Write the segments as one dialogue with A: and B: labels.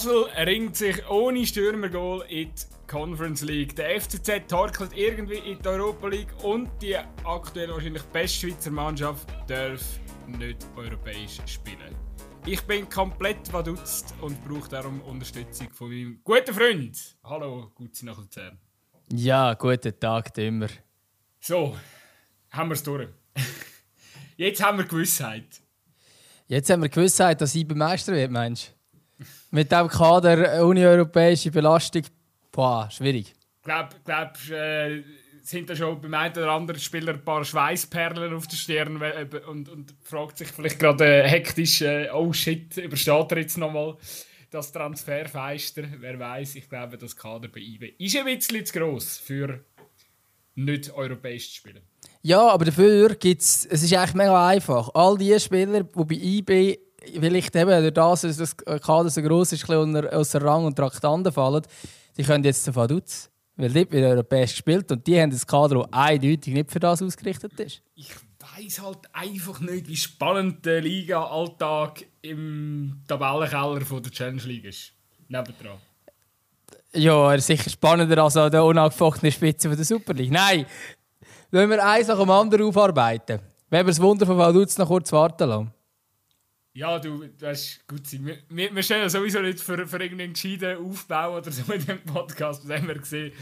A: Basel ringt sich ohne Stürmergoal in die Conference League. Der FCZ torkelt irgendwie in die Europa League und die aktuell wahrscheinlich beste Schweizer Mannschaft darf nicht europäisch spielen. Ich bin komplett verdutzt und brauche darum Unterstützung von meinem guten Freund. Hallo, Gutzi nach Luzern.
B: Ja, guten Tag, Dümmer.
A: So, haben wir es durch. Jetzt haben wir Gewissheit.
B: Jetzt haben wir Gewissheit, dass ich beim Meister wird, meinst du? Mit dem Kader unieuropäische Belastung, boah, schwierig.
A: Ich glaube, glaub, äh, sind da schon beim einen oder anderen Spieler ein paar Schweißperlen auf der Stirn und, und fragt sich vielleicht gerade äh, hektisch, äh, oh shit, übersteht er jetzt nochmal das Transferfeister? Wer weiß, ich glaube, das Kader bei IB ist ein bisschen zu gross für nicht europäisch zu spielen.
B: Ja, aber dafür gibt es, es ist eigentlich mega einfach. All die Spieler, die bei IB vielleicht eben durch das, dass das Kader so gross ist, ein bisschen außer Rang und Traktanten fallen, die können jetzt zu Vaduz. Weil dort wird europäisch gespielt und die haben das Kader, das eindeutig nicht für das ausgerichtet ist.
A: Ich weiß halt einfach nicht, wie spannend der Liga-Alltag im Tabellenkeller von der Challenge League ist. Nebendran.
B: Ja, er ist sicher spannender als an der unangefochtenen Spitze von der Super League. Nein, wenn wir eins nach dem anderen aufarbeiten. Wenn wir das Wunder von Vaduz noch kurz warten lassen.
A: Ja, du, ist gut. Wir, wir, wir stehen ja sowieso nicht für, für irgendeinen gescheiten Aufbau oder so in dem Podcast. Das haben wir gesehen.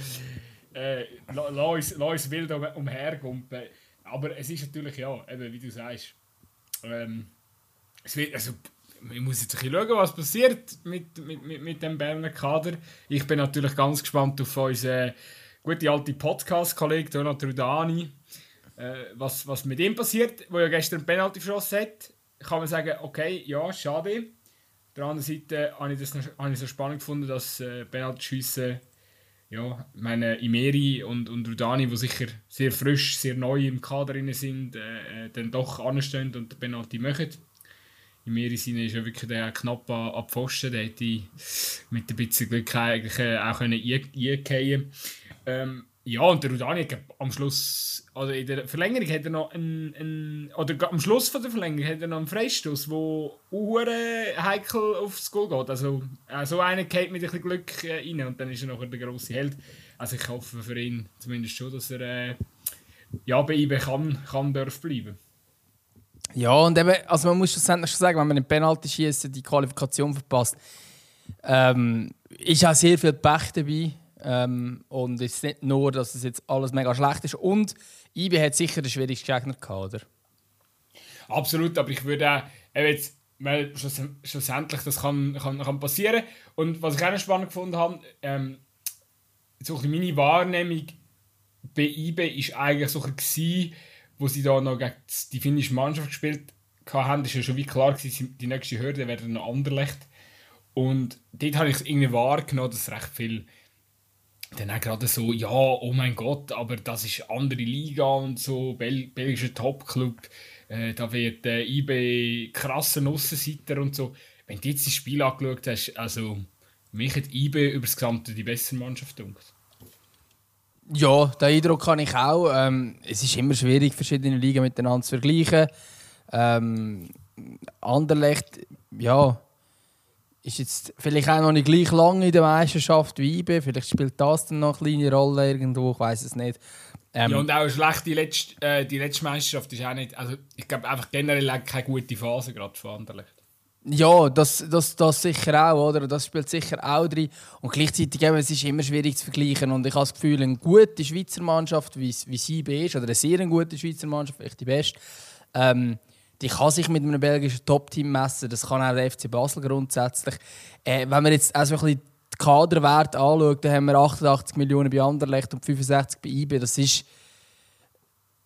A: Äh, lass, uns, wild um, umhergumpen. Aber es ist natürlich, ja, eben, wie du sagst, ähm, es wird, also, ich muss jetzt ein bisschen schauen, was passiert mit, mit, mit, mit dem Berner Kader. Ich bin natürlich ganz gespannt auf unseren guten alten Podcast-Kollegen Donat Rudani, äh, was, was mit ihm passiert, der ja gestern Penalty verschossen hat. Kann man sagen, okay, ja, schade. Auf der anderen Seite habe ich das habe ich so spannend gefunden, dass äh, Penalty-Schüsse ja, meine Imeri und, und Rudani, die sicher sehr frisch, sehr neu im Kader sind, äh, äh, dann doch anstehen und den Penalty machen. Imeri seine ist ja wirklich der knapp an, an Pfosten, der hätte mit ein bisschen Glück eigentlich äh, auch können eingehen ähm, ja, und der Rudani hat am Schluss, also in der Verlängerung hat er noch einen, einen oder am Schluss von der Verlängerung hat er noch einen Freistoß, wo uhren heikel aufs Goal geht. Also äh, so einer geht mit ein bisschen Glück äh, rein und dann ist er nachher der grosse Held. Also ich hoffe für ihn zumindest schon, dass er äh, ja, bei IB kann, kann darf bleiben.
B: Ja, und eben, also man muss schlussendlich schon sagen, wenn man den Penalty schießt, die Qualifikation verpasst, ähm, ist auch sehr viel Pech dabei. Ähm, und es ist nicht nur, dass es jetzt alles mega schlecht ist. Und IB hat sicher den schwierigsten Gegner gehabt, oder?
A: Absolut, aber ich würde auch, jetzt, weil schlussendlich das kann, kann, kann passieren. Und was ich auch spannend gefunden habe, ähm, so meine Wahrnehmung bei IB war eigentlich so gewesen, wo sie da noch gegen die finnische Mannschaft gespielt haben, ist ja schon wie klar gewesen, die nächste Hürde wäre noch Anderlecht. Und dort habe ich irgendwie wahrgenommen, dass recht viel dann auch gerade so, ja, oh mein Gott, aber das ist andere Liga und so, Bel belgischer Topclub, äh, da wird äh, IB krassen Aussenseiter und so. Wenn du jetzt das Spiel angeschaut hast, also mich hat IB über das Gesamte die bessere Mannschaft gedacht.
B: Ja, den Eindruck kann ich auch. Ähm, es ist immer schwierig, verschiedene Ligen miteinander zu vergleichen. Ähm, Anderlecht, ja, ist jetzt vielleicht auch noch nicht gleich lange in der Meisterschaft wie IB. Vielleicht spielt das dann noch eine kleine Rolle irgendwo, ich weiß es nicht.
A: Ähm, ja, und auch schlecht, die letzte, äh, die letzte Meisterschaft ist auch nicht. Also, ich glaube einfach generell keine gute Phase gerade von Anderlecht.
B: Ja, das, das, das sicher auch, oder? Das spielt sicher auch drin. Und gleichzeitig eben, es ist immer schwierig zu vergleichen. Und ich habe das Gefühl, eine gute Schweizer Mannschaft, wie, wie sie ist, oder eine sehr gute Schweizer Mannschaft, vielleicht die beste, ähm, die kann sich mit einem belgischen Top-Team messen. Das kann auch der FC Basel grundsätzlich. Äh, wenn man jetzt also ein bisschen den Kaderwert anschaut, dann haben wir 88 Millionen bei Anderlecht und 65 bei IB. Das ist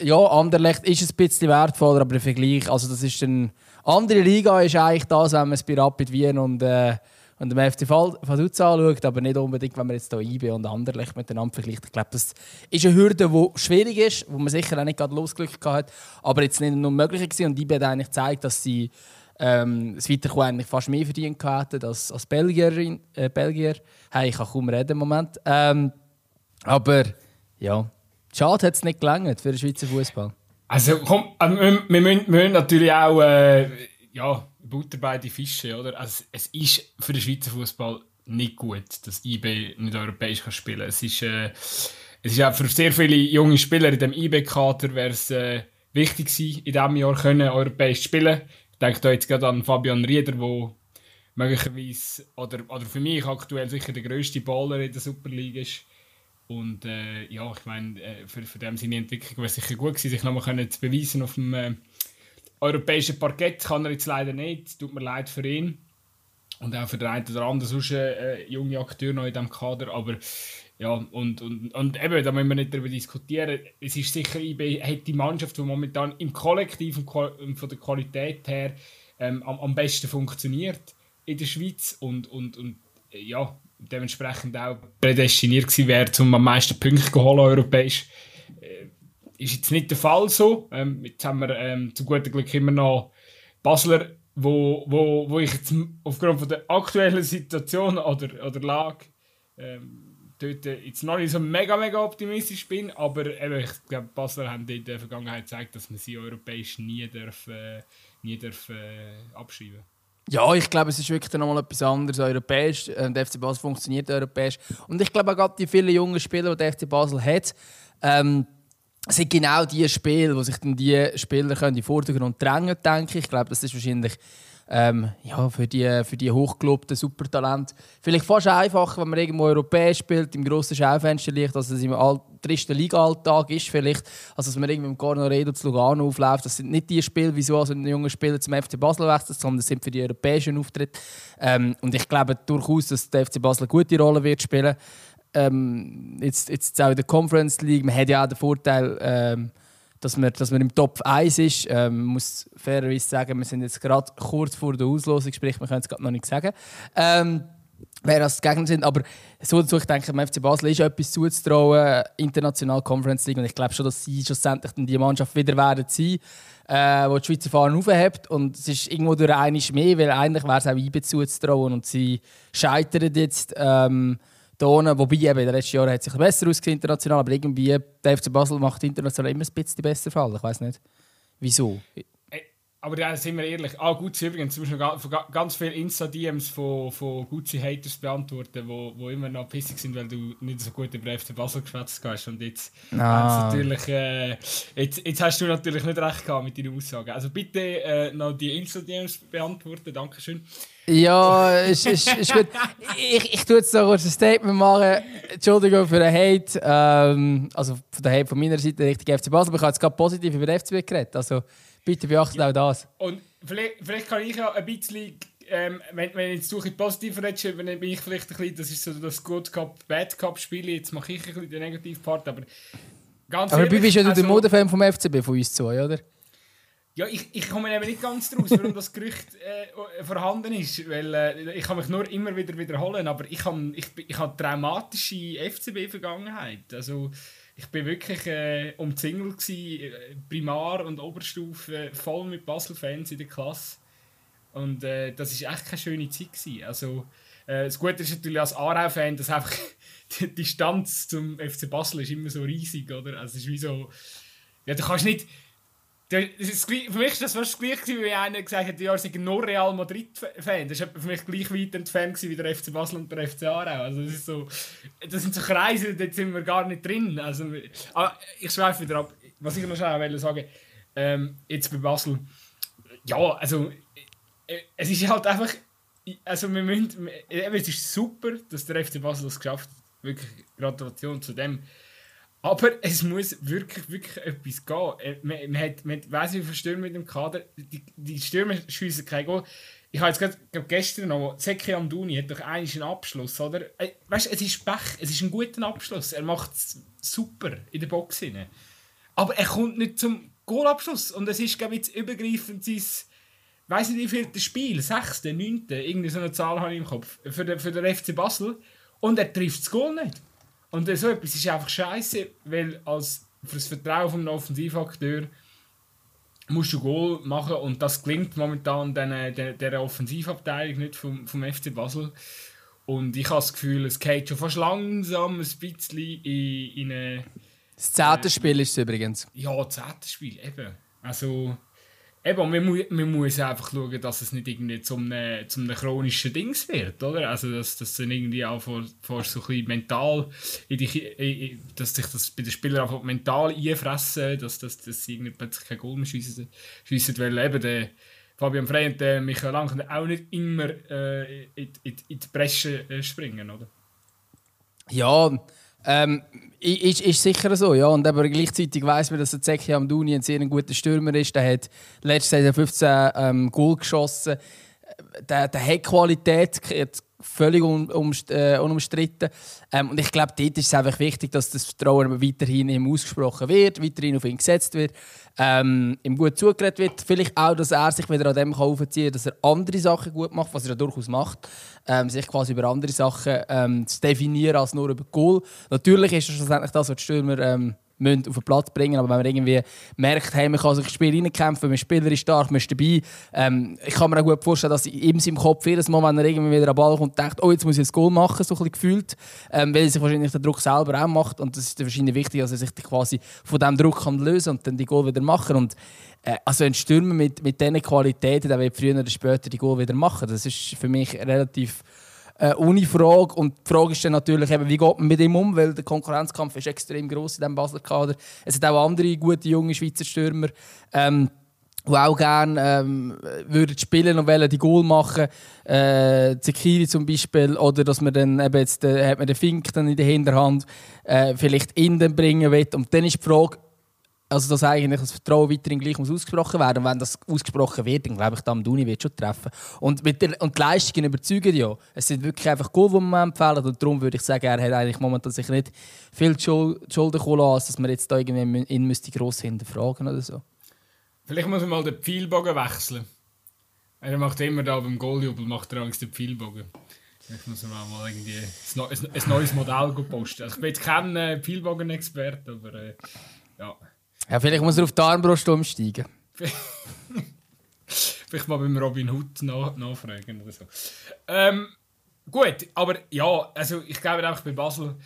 B: ja, Anderlecht ist ein bisschen wertvoller, aber im Vergleich, also das ist eine andere Liga ist eigentlich das, wenn man es bei Rapid Wien und äh, und dem FC Vaduz anschaut, aber nicht unbedingt, wenn man jetzt hier IB und Anderlecht miteinander vergleicht. Ich glaube, das ist eine Hürde, die schwierig ist, wo man sicher auch nicht gerade Losglück hat, aber jetzt nicht nur möglich war. Und IB hat eigentlich gezeigt, dass sie ähm, das Weiterkommen eigentlich fast mehr verdient hätten als, als Belgierin, äh, Belgier. Hey, ich kann kaum reden im Moment. Ähm, aber ja, schade hat es nicht gelangt für den Schweizer Fußball.
A: Also komm, äh, wir, wir, müssen, wir müssen natürlich auch... Äh ja, Butter bei die Fische, oder? Also, es ist für den Schweizer Fußball nicht gut, dass IB nicht europäisch kann spielen. Es äh, es ist auch für sehr viele junge Spieler in dem IB-Kader wäre es äh, wichtig gewesen, in diesem Jahr können europäisch spielen. Ich denke da jetzt gerade an Fabian Rieder, der möglicherweise, oder, oder für mich aktuell sicher der grösste Baller in der Super League ist. Und äh, ja, ich meine, äh, für, für dem seine Entwicklung wäre es sicher gut gewesen, sich nochmal zu beweisen auf dem äh, europäischen Parkett. Kann er jetzt leider nicht, tut mir leid für ihn. Und auch für den einen oder anderen sonst äh, junge Akteur noch in diesem Kader. Aber ja, und, und, und eben, da müssen wir nicht darüber diskutieren. Es ist sicher, IB hat die Mannschaft, die momentan im Kollektiv und von der Qualität her ähm, am, am besten funktioniert in der Schweiz und, und, und ja, dementsprechend auch prädestiniert gewesen wäre, um am meisten Punkte zu holen, europäisch. Ist jetzt nicht der Fall so. Ähm, jetzt haben wir ähm, zum guten Glück immer noch Basler, wo, wo, wo ich jetzt aufgrund von der aktuellen Situation oder, oder Lage ähm, dort jetzt noch nicht so mega, mega optimistisch bin, aber eben, ich glaube, Basler haben in der Vergangenheit gezeigt, dass man sie europäisch nie, darf, äh, nie darf, äh, abschreiben darf.
B: Ja, ich glaube, es ist wirklich nochmal etwas anderes europäisch. Äh, der FC Basel funktioniert europäisch. Und ich glaube auch gerade die vielen jungen Spieler, die der FC Basel hat, ähm, sind genau die Spiele, wo sich dann die Spieler in den Vordergrund drängen denke ich. Ich glaube, das ist wahrscheinlich ähm, ja, für die, für die hochgelobten Supertalente vielleicht fast einfacher, wenn man irgendwo europäisch spielt, im grossen Schaufenster liegt, als es im tristen Liga-Alltag ist, vielleicht, als dass man irgendwie im Cornoredo zu Lugano aufläuft. Das sind nicht die Spiele, wieso also ein junger Spieler zum FC Basel wechselt, sondern das sind für die europäischen Auftritte. Ähm, und ich glaube durchaus, dass der FC Basel eine gute Rolle wird spielen. Ähm, jetzt, jetzt auch in der Conference League, man hat ja auch den Vorteil, ähm, dass man, dass man im Top 1 ist. Ähm, muss fairerweise sagen, wir sind jetzt gerade kurz vor der Auslosung, sprich, wir können es gerade noch nicht sagen. Ähm, wer das Gegner sind. Aber so dazu, ich denke, dem FC Basel ist etwas zuzutrauen, international Conference League. Und ich glaube schon, dass sie schlussendlich die Mannschaft wieder werden sein, äh, die die Schweizer Fahnen aufhebt. Und es ist irgendwo durch einiges mehr, weil eigentlich wäre es auch IBE zuzutrauen. Und sie scheitern jetzt. Ähm, Tonen, wobei eben in den letzten Jahren hat sich besser ausgesehen international, aber irgendwie der FC Basel macht international immer ein bisschen besser Fall. Ich weiß nicht, wieso.
A: Aber ja, sind wir ehrlich. Ah, gut, übrigens, du musst noch ganz viele Insta-DMs von, von Gutzi-Haters beantworten, wo, wo immer noch pissig sind, weil du nicht so gut über FC Basel geschwätzt hast. Und jetzt, ah. natürlich, äh, jetzt, jetzt hast du natürlich nicht recht gehabt mit deinen Aussagen. Also bitte äh, noch die Insta-DMs beantworten. Dankeschön.
B: Ja, ist, ist, ist gut. Ich, ich tue jetzt noch kurz ein Statement machen. Entschuldigung für den Hate. Ähm, also von der Hate von meiner Seite Richtung FC Basel. Aber ich habe jetzt gerade positiv über den FCB geredet. Also bitte beachtet ja. auch das.
A: Und vielleicht, vielleicht kann ich ja ein bisschen, ähm, wenn, wenn jetzt suche positiv redest, dann bin ich vielleicht ein bisschen, das ist so das Good Cup, Bad Cup Spiel. Jetzt mache ich ein bisschen den negativen Part. Aber ganz
B: Aber ehrlich, du bist ja also, der Modefan vom FCB von uns zu, oder?
A: Ja, ich, ich komme eben nicht ganz draus, warum das Gerücht äh, vorhanden ist. Weil äh, ich kann mich nur immer wieder wiederholen, aber ich habe ich, ich hab traumatische FCB-Vergangenheit. Also ich bin wirklich äh, umzingelt gewesen, äh, Primar- und Oberstufe, voll mit Basel-Fans in der Klasse. Und äh, das ist echt keine schöne Zeit gewesen. Also äh, das Gute ist natürlich als Aarau-Fan, dass einfach die Distanz zum FC Basel ist immer so riesig, oder? Also es ist wie so... Ja, du kannst nicht für mich ist das fast gleich, wie einer gesagt hat, ja, ich nur Real Madrid-Fan. Das war für mich gleich weit entfernt wie der FC Basel und der FC Aarau. Also das, ist so, das sind so Kreise, da sind wir gar nicht drin. Also, aber ich schweife wieder ab. Was ich noch schnell sagen ähm, jetzt bei Basel, ja, also äh, es ist halt einfach, also wir müssen, es ist super, dass der FC Basel das geschafft hat. Wirklich Gratulation zu dem. Aber es muss wirklich, wirklich etwas gehen. Äh, man, man hat, man weiss, wie viele Stürmer mit dem Kader. Die, die Stürmer schiessen kein Goal. Ich habe jetzt gerade gestern noch, Zeki Amduni hat doch eigentlich einen Abschluss, oder? Äh, weißt du, es ist Pech, es ist ein guter Abschluss. Er macht es super in der Box hinein. Aber er kommt nicht zum Goalabschluss. Und es ist, glaube ich, jetzt übergreifend sein, weiß nicht wie viel das Spiel, sechste, neunte, irgendwie so eine Zahl habe ich im Kopf, für den, für den FC Basel. Und er trifft das Goal nicht. Und so etwas ist einfach scheiße, weil als für das Vertrauen von einem Offensivakteur musst du Goal machen und das klingt momentan der, der, der Offensivabteilung nicht vom, vom FC Basel. Und ich habe das Gefühl, es geht schon fast langsam ein bisschen in, in eine.
B: Das zehnte Spiel ist es übrigens.
A: Ja, das zehnte Spiel, eben. Also, Eben, man, muss, einfach schauen, dass es nicht irgendwie zum einem, zum einem chronischen Dings wird, oder? Also, dass das dann irgendwie auch vor, vor so ein mental, in die, in, dass sich das bei den Spielern einfach mental einfressen, dass, dass, dass sie irgendwie plötzlich kein Goal mehr schiessen, weil eben der Fabian Frey und der Michael Lang auch nicht immer äh, in, in, in die Bresche äh, springen, oder?
B: Ja, ähm, ist, ist sicher so, ja. Und aber gleichzeitig weiss man, dass der Zeki Amdouni ein sehr guter Stürmer ist. Der hat letztes Jahr 15 ähm, Goal geschossen. Der, der hat Qualität, völlig un, um, äh, unumstritten. Ähm, und ich glaube, dort ist es einfach wichtig, dass das Vertrauen weiterhin ihm ausgesprochen wird, weiterhin auf ihn gesetzt wird, ähm, ihm gut zugeredet wird. Vielleicht auch, dass er sich wieder an dem aufziehen kann, dass er andere Sachen gut macht, was er ja durchaus macht. Ähm, sich quasi über andere Sachen ähm, zu definieren als nur über Goal. Natürlich ist das schlussendlich das, was die Stürmer ähm, müssen auf den Platz bringen Aber wenn man irgendwie merkt, hey, man kann sich ins Spiel reinkämpfen, man ist spielerisch stark, man ist dabei. Ähm, ich kann mir auch gut vorstellen, dass in seinem Kopf jedes Mal, wenn er irgendwie wieder an den Ball kommt, denkt, oh, jetzt muss ich ein Goal machen, so ein bisschen gefühlt. Ähm, weil er sich wahrscheinlich den Druck selber auch macht. Und das ist wahrscheinlich wichtig, dass er sich quasi von diesem Druck kann lösen und dann die Goal wieder machen und äh, also ein Stürmer mit, mit diesen Qualitäten, der wird früher oder später die Goal wieder machen. Das ist für mich relativ äh, ohne Frage. Und die Frage ist dann natürlich, eben, wie geht man mit ihm um, weil der Konkurrenzkampf ist extrem groß in diesem Basler Kader. Es sind auch andere gute junge Schweizer Stürmer. Ähm, die auch gerne ähm, würden spielen und wollen die Goal machen. Äh, Zekiri zum Beispiel. Oder dass man dann eben jetzt, äh, hat man den Fink dann in der Hinterhand äh, vielleicht in den bringen will. Und dann ist die Frage, also dass eigentlich das Vertrauen weiterhin gleich muss ausgesprochen werden. Und wenn das ausgesprochen wird, dann glaube ich, der Duni wird schon treffen. Und, mit der, und die Leistungen überzeugen ja. Es sind wirklich einfach Goal, die man empfehlen. Und darum würde ich sagen, er hat eigentlich momentan sich nicht viel Schulden kommen lassen, dass man jetzt da irgendwie ihn müsste gross hinterfragen oder so.
A: Vielleicht muss man mal den Pfeilbogen wechseln. Er macht immer da beim Goaljubel macht er Angst den Pfeilbogen. Ich muss mal, mal irgendwie ein, neues Modell posten. Also ich bin jetzt kein äh, Pfeilbogen-Experte, aber äh, ja.
B: Ja, vielleicht muss er auf die Armbrust umsteigen.
A: vielleicht mal beim Robin Hood nach nachfragen oder so. Ähm, gut, aber ja, also ich glaube einfach bei Basel,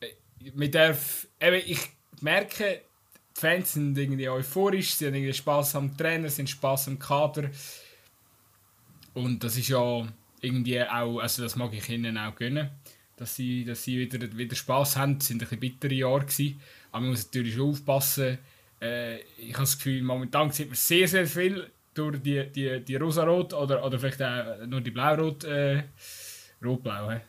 A: äh, mit der, eben, ich merke, die Fans sind irgendwie euphorisch, sie haben irgendwie Spaß am Trainer, sie haben Spaß am Kader. Und das ist ja irgendwie auch, also das mag ich ihnen auch gönnen, dass sie, dass sie wieder, wieder Spaß haben. Es waren ein bisschen bittere Jahre gewesen. Aber man muss natürlich aufpassen. Äh, ich habe das Gefühl, momentan sieht man sehr, sehr viel durch die, die, die rosa-rot oder, oder vielleicht auch nur die blau-rot. Äh, Rot-blau, hä?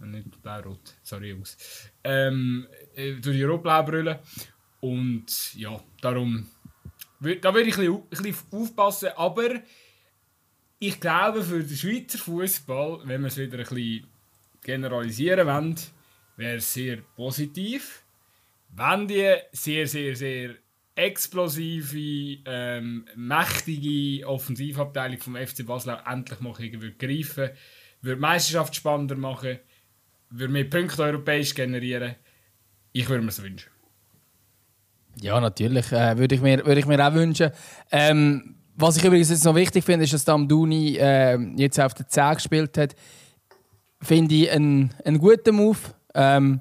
A: Nicht blau-rot, sorry Jungs. Ähm, äh, durch die rot-blau-Brille. Und ja, darum. Da würde ich ein bisschen, aufpassen. Aber ich glaube, für den Schweizer Fußball, wenn wir es wieder ein bisschen generalisieren wollen, wäre es sehr positiv wenn die sehr, sehr, sehr explosive, ähm, mächtige Offensivabteilung vom FC Basel auch endlich mal würde greifen würde die Meisterschaft spannender machen, würde mehr Punkte europäisch generieren. Ich würde mir das wünschen.
B: Ja, natürlich. Äh, würde, ich mir, würde ich mir auch wünschen. Ähm, was ich übrigens jetzt noch wichtig finde, ist, dass Damduni äh, jetzt auf der 10 gespielt hat. Finde ich einen, einen guten Move. Ähm,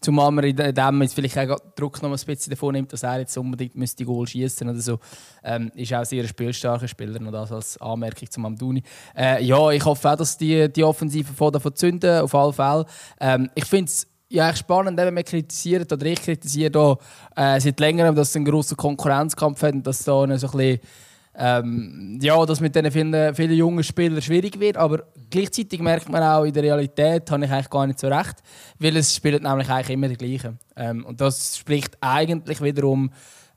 B: Zumal man in dem jetzt vielleicht auch Druck noch ein bisschen davon nimmt, dass er jetzt unbedingt müsste Goal schießen oder so. Ähm, ist auch sehr ein spielstarker Spieler, noch das als Anmerkung zum Amduni. Äh, ja, ich hoffe auch, dass die, die Offensive von davon zünden, auf alle Fälle. Ähm, ich finde es ja, spannend, wenn wir kritisieren oder ich kritisiere da äh, seit längerem, dass es einen grossen Konkurrenzkampf hat und dass da so ein bisschen ähm, ja, dass mit diesen vielen, vielen jungen Spielern schwierig wird. Aber gleichzeitig merkt man auch, in der Realität habe ich eigentlich gar nicht so recht, weil es spielt nämlich eigentlich immer die gleichen. Ähm, und das spricht eigentlich wiederum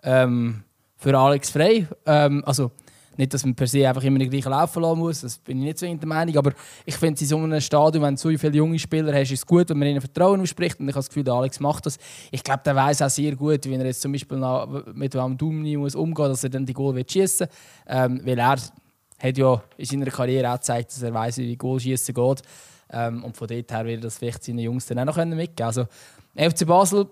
B: ähm, für Alex Frey. Ähm, also, nicht, dass man per se einfach immer den gleichen laufen lassen muss, das bin ich nicht so in der Meinung. Aber ich finde, in so einem Stadion, wenn du so viele junge Spieler hast, ist es gut, wenn man ihnen Vertrauen ausspricht. Und ich habe das Gefühl, der Alex macht das. Ich glaube, der weiß auch sehr gut, wie er jetzt zum Beispiel mit einem Dumni muss umgehen dass er dann die Goal schießen will. Ähm, weil er hat ja in seiner Karriere auch gezeigt, dass er weiß, wie Goal schießen geht. Ähm, und von dort her wird das vielleicht seine Jungs dann auch noch mitgeben Also, FC Basel,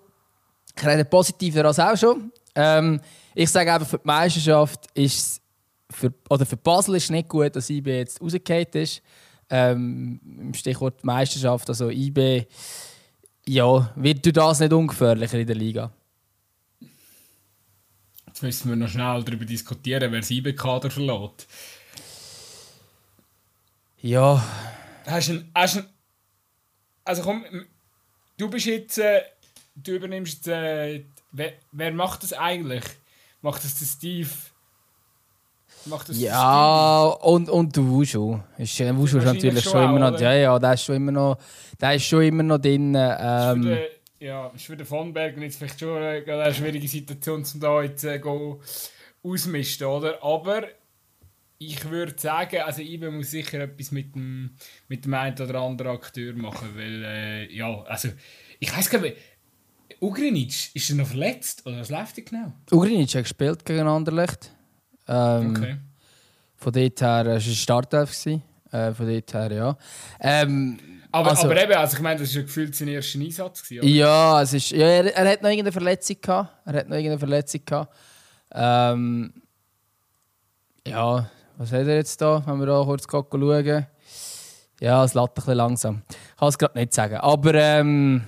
B: ich rede positiver als auch schon. Ähm, ich sage einfach, für die Meisterschaft ist es für, oder für Basel ist es nicht gut, dass IB jetzt rausgefallen ist. Ähm, Im Stichwort Meisterschaft, also IB, ja, wird durch das nicht ungefährlicher in der Liga?
A: Jetzt müssen wir noch schnell darüber diskutieren, wer sie Kader verlässt.
B: Ja.
A: Hast du einen, also komm, du bist jetzt, äh, du übernimmst äh, wer, wer, macht das eigentlich? Macht das der Steve?
B: Macht das ja, und, und der Wushu. Ist, äh, Wushu ist natürlich schon, schon immer noch, ja, ja, der ist schon immer noch, der ist schon immer noch drin. Ähm,
A: ja, ist für den Von Bergen jetzt vielleicht schon eine, eine schwierige Situation, um da jetzt äh, ausmisten, oder? Aber ich würde sagen, also IBE muss sicher etwas mit dem, mit dem einen oder anderen Akteur machen, weil, äh, ja, also, ich weiß gar nicht, Ugrinic, ist er noch verletzt oder was läuft genau?
B: Ugrinic hat gespielt gegen Anderlecht. Ähm, okay. Von dort her, es war ein Startelf. Äh, von dort her, ja. Ähm,
A: aber, also, aber eben, also ich meine, das war gefühlt sein erster Einsatz. Gewesen,
B: ja, es ist, ja er, er hat noch irgendeine Verletzung gehabt. Er hat noch irgendeine Verletzung gehabt. Ähm, ja, was hat er jetzt da, wenn wir da kurz schauen? Ja, es lädt ein bisschen langsam. Ich kann es gerade nicht sagen. Aber ähm,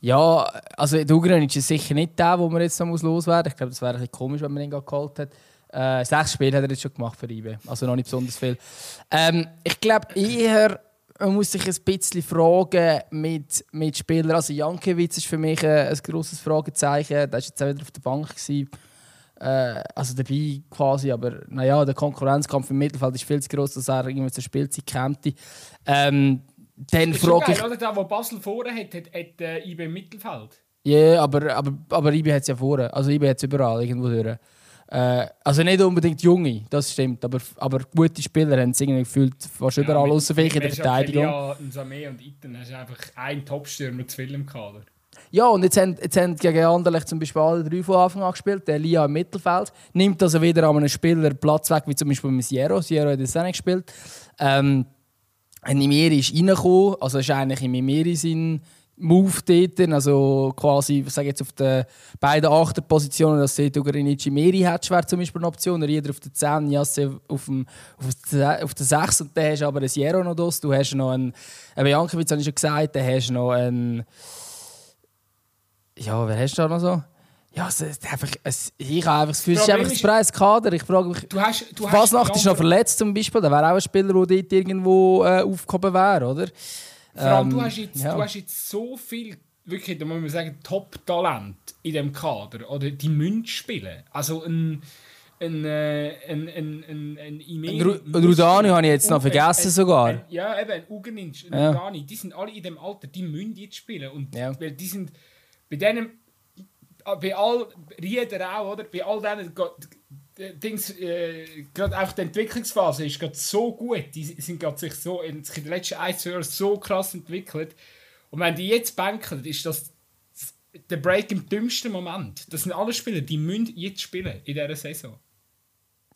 B: ja, also Dugranic ist sicher nicht der, wo man jetzt noch loswerden muss. Ich glaube, das wäre ein bisschen komisch, wenn man ihn geholt hat. Äh, sechs Spiele hat er jetzt schon gemacht für IBE. Also noch nicht besonders viel. Ähm, ich glaube eher man muss sich ein bisschen fragen mit, mit Spielern. Also Jankiewicz ist für mich ein, ein grosses Fragezeichen. Der war jetzt auch wieder auf der Bank. Gewesen. Äh, also dabei quasi, aber naja, der Konkurrenzkampf im Mittelfeld ist viel zu groß, dass er irgendwie zur Spielzeit käme. Ähm, dann
A: ist frage ich... Oder der, wo Basel vorne hat, hat, hat äh, IB im Mittelfeld.
B: Ja, yeah, aber, aber, aber IB hat es ja vorne. Also IB hat es überall irgendwo durch. Äh, also nicht unbedingt junge, das stimmt, aber, aber gute Spieler haben es irgendwie gefühlt fast überall, ja, außer vielleicht in der Verteidigung.
A: Ja, Samé und Iten hast einfach einen Topstürmer zu viel im Kader.
B: Ja, und jetzt haben, jetzt haben gegen Anderlecht zum Beispiel alle drei von Anfang an gespielt. Der Lia im Mittelfeld nimmt also wieder an einem Spieler Platz weg, wie zum Beispiel mit Sierra. Sierra hat das auch nicht gespielt. Ähm, Nimiri ist reingekommen, also ist eigentlich im Nimiri sein Move dort, also quasi, ich sage jetzt auf den beiden Achterpositionen, dass Seto Grinici Meri hat, wäre zum Beispiel eine Option, jeder auf der 10, Jasse auf, dem, auf, der 6 und dann hast du aber ein Jero noch das, du hast noch einen, eben Jankovic habe ich schon gesagt, dann hast du noch einen, ja, wer hast du da noch so? Ja, es ist einfach, es, ich habe einfach das Gefühl, es ist einfach das Preiskader. Ich frage mich, du hast, du Fasnacht ist noch verletzt zum Beispiel, da wäre auch ein Spieler, der dort irgendwo äh, aufgehoben wäre, oder?
A: Vor allem, ähm, du, hast jetzt, ja. du hast jetzt so viel, wirklich, da muss man sagen, Top-Talent in diesem Kader. Oder die müssen spielen. Also ein. Ein, äh, ein, ein, ein, ein, ein
B: Rudani habe ich jetzt noch vergessen sogar.
A: Ja, eben, ein Ugeninsch, ein ja. Rudani, die sind alle in dem Alter, die müssen jetzt spielen. Und ja. weil die sind bei denen, bei all Rieder auch, oder? Bei all denen Dings, äh, gerade auch die Entwicklungsphase ist gerade so gut. Die sind gerade sich so in, den letzten ein, zwei Jahren so krass entwickelt. Und wenn die jetzt banken, ist das der Break im dümmsten Moment. Das sind alle Spieler, die müssen jetzt spielen in dieser Saison.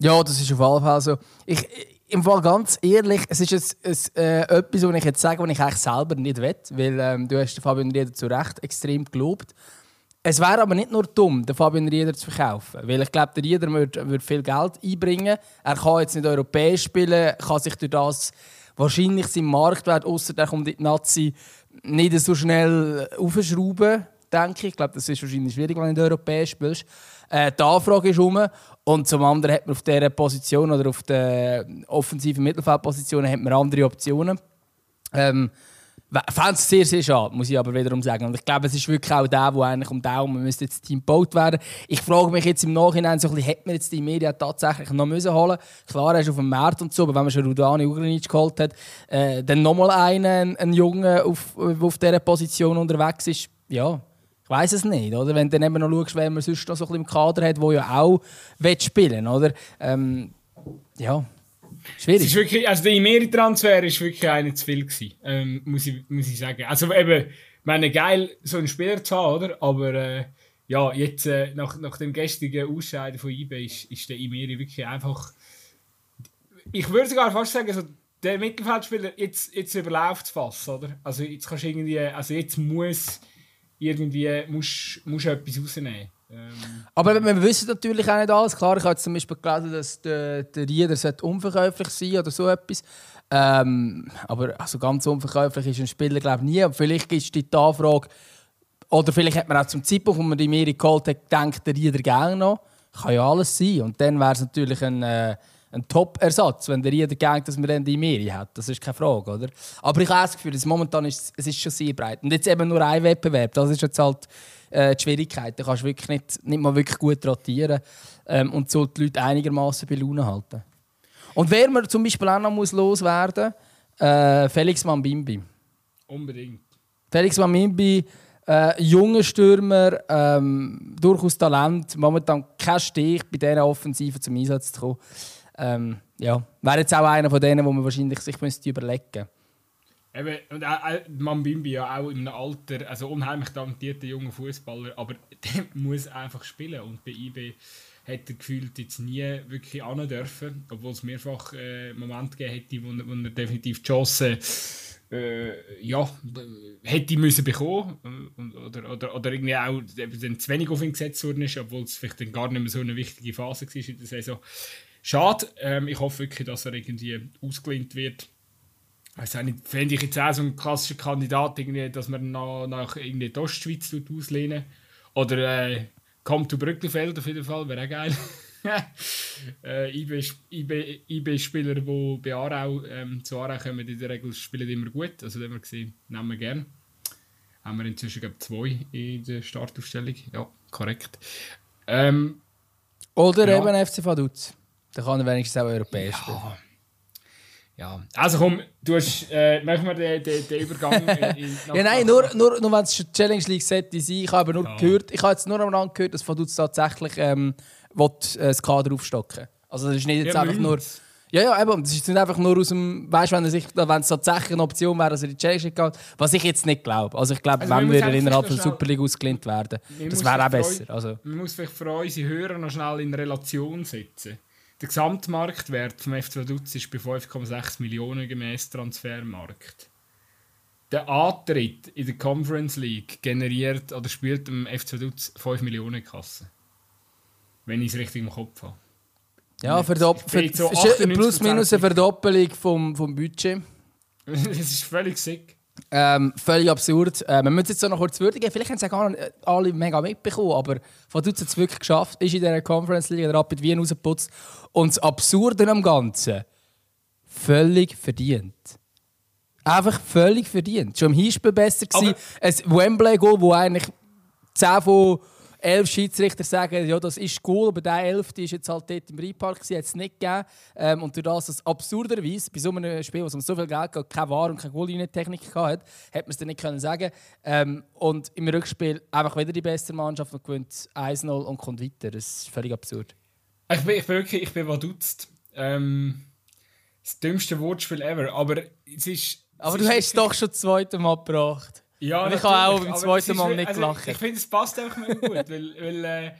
B: Ja, das ist auf jeden Fall so. Ich, Im Fall ganz ehrlich, es ist jetzt, es, äh, etwas, was ich jetzt sage, was ich eigentlich selber nicht will, weil ähm, du hast Fabian Rieder zu Recht extrem gelobt. Es wäre aber nicht nur dumm, den Fabian Rieder zu verkaufen. Weil ich glaube, der Rieder würde, würde viel Geld einbringen. Er kann jetzt nicht europäisch spielen, kann sich durch das wahrscheinlich seinen Marktwert, außer der kommt die Nazi, nicht so schnell aufschrauben, denke ich. Ich glaube, das ist wahrscheinlich schwierig, wenn du europäisch spielst. Äh, die Anfrage ist rum. Und zum anderen hat man auf dieser Position oder auf der offensiven Mittelfeldposition hat man andere Optionen. Ähm, Es sehr, sehr schade, muss ich aber wiederum sagen. Und ich glaube, es ist wirklich auch der, der eigentlich um Daumen müsste jetzt Team gebaut werden. Ich frage mich jetzt im Nachhinein, so hätte man jetzt die Media tatsächlich noch müssen holen Klar, er ist auf dem Markt und so, aber wenn man schon Rudani Ugrinic geholt hat, äh, dann nochmal einen, einen Jungen, auf, auf dieser Position unterwegs ist, ja, ich weiß es nicht, oder? Wenn du dann eben noch schaust, wer man sonst noch so ein bisschen im Kader hat, der ja auch spielen will, oder? Ähm, ja, Schwierig.
A: ist wirklich, also der Imeri-Transfer war wirklich einer zu viel gewesen, ähm, muss, ich, muss ich sagen. Also eben, ich meine, geil, so einen Spieler zu haben, oder? Aber äh, ja, jetzt äh, nach, nach dem gestrigen Ausscheiden von eBay ist, ist der Imeri wirklich einfach. Ich würde sogar fast sagen, so, der Mittelfeldspieler, jetzt, jetzt überläuft es fast, oder? Also jetzt kannst du irgendwie, also jetzt muss irgendwie, musst, musst etwas rausnehmen. Ähm,
B: aber wir wissen natürlich auch nicht alles. Klar, ich habe zum Beispiel gelesen, dass der, der Rieder unverkäuflich sein oder so etwas. Ähm, aber also ganz unverkäuflich ist ein Spieler glaube ich nie. Und vielleicht ist die Anfrage, oder vielleicht hat man auch zum Zeitpunkt, wo man die Miri geholt hat, gedacht, der Rieder gerne noch. kann ja alles sein. Und dann wäre es natürlich ein, äh, ein Top-Ersatz, wenn der jeder denkt, dass man dann die Meere hat. Das ist keine Frage, oder? Aber ich habe das Gefühl, dass momentan ist es ist schon sehr breit. Und jetzt eben nur ein Wettbewerb, das ist jetzt halt äh, die Schwierigkeit. Da kannst du wirklich nicht, nicht mal wirklich gut rotieren ähm, und so die Leute einigermaßen bei Laune halten. Und wer man zum Beispiel auch noch muss loswerden muss, äh, Felix Mambimbi.
A: Unbedingt.
B: Felix Mambimbi, äh, junger Stürmer, ähm, durchaus Talent, momentan kein Stich bei dieser Offensive zum Einsatz zu kommen. Ähm, ja, wäre jetzt auch einer von denen, wo man wahrscheinlich sich müsste überlegen müsste.
A: Eben, und äh, Mambimbi ja auch im Alter, also unheimlich talentierter junger Fußballer, aber der muss einfach spielen und bei IB hat er gefühlt jetzt nie wirklich an dürfen, obwohl es mehrfach äh, Momente gegeben hätte, wo, wo er definitiv die Chance äh, ja, hätte müssen bekommen äh, oder, oder, oder irgendwie auch dann zu wenig auf ihn gesetzt worden ist, obwohl es vielleicht dann gar nicht mehr so eine wichtige Phase war in der Saison. Schade, ähm, ich hoffe wirklich, dass er irgendwie ausgelehnt wird. Nicht, fände ich jetzt auch so einen klassischen Kandidat, irgendwie, dass man nach, nach irgendwie die Ostschweiz auslehnen Oder äh, kommt zu Brückenfeld auf jeden Fall, wäre auch geil. äh, IB-Spieler, die bei Aarau ähm, zu Aarau kommen, in der Regel spielen immer gut. Also, den wir gesehen, nehmen wir gerne. Haben wir inzwischen glaube zwei in der Startaufstellung. Ja, korrekt. Ähm,
B: Oder ja. eben FC Vaduz. Da kann er wenigstens auch europäisch
A: ja. spielen. Ja, also komm, du hast, äh, machen wir den, den, den Übergang. In, in
B: ja, nein, nur, nur, nur wenn es Challenge League sollte sein. Ich habe nur ja. gehört, ich habe jetzt nur am gehört, dass Vaduz tatsächlich ähm, will, äh, das Kader aufstocken Also das ist nicht jetzt ja, einfach nur... Ja, ja, eben. Das ist nicht einfach nur aus dem... Weißt du, wenn, wenn es tatsächlich eine Option wäre, dass er in die Challenge League geht, was ich jetzt nicht glaube. Also ich glaube, also wenn wir innerhalb der Super League ausgelehnt werden, das wäre auch besser. Also.
A: Man muss vielleicht für unsere Hörer noch schnell in Relation setzen. Der Gesamtmarktwert vom FC Vaduz ist bei 5,6 Millionen gemäß Transfermarkt. Der Antritt in der Conference League generiert oder spielt dem FC Vaduz 5 Millionen Kasse. Wenn ich es richtig im Kopf habe.
B: Ja, verdopp für, so plus minus eine Verdoppelung vom, vom Budget.
A: das ist völlig sick.
B: Ähm, völlig absurd. Äh, wir müssen jetzt noch kurz würdigen. Vielleicht haben es ja gar nicht alle mega mitbekommen, aber Vaduz hat es wirklich geschafft, ist in dieser Conference League der Rapid Wien rausgeputzt. Und das Absurde am Ganzen, völlig verdient. Einfach völlig verdient. Schon im Hinspiel besser gewesen. Ein Wembley-Goal, wo eigentlich 10 von elf Schiedsrichter sagen, ja, das ist cool, aber der elfte ist jetzt halt dort im Rheinpark, hat es nicht gegeben. Ähm, und durch das, dass absurderweise bei so einem Spiel, wo es um so viel Geld geht, keine War- und keine Goal-Technik hatte, hat man es dann nicht können sagen ähm, Und im Rückspiel einfach wieder die beste Mannschaft und gewinnt 1-0 und kommt weiter. Das ist völlig absurd.
A: Ich bin, ich bin wirklich, ich bin verdutzt. Ähm, das dümmste Wortspiel ever, aber es ist...
B: Aber du hast es doch schon das zweite Mal gebracht.
A: Ja,
B: und ich habe auch beim zweiten Mal nicht
A: also,
B: gelacht.
A: Ich finde, es passt einfach nicht gut, weil, weil äh,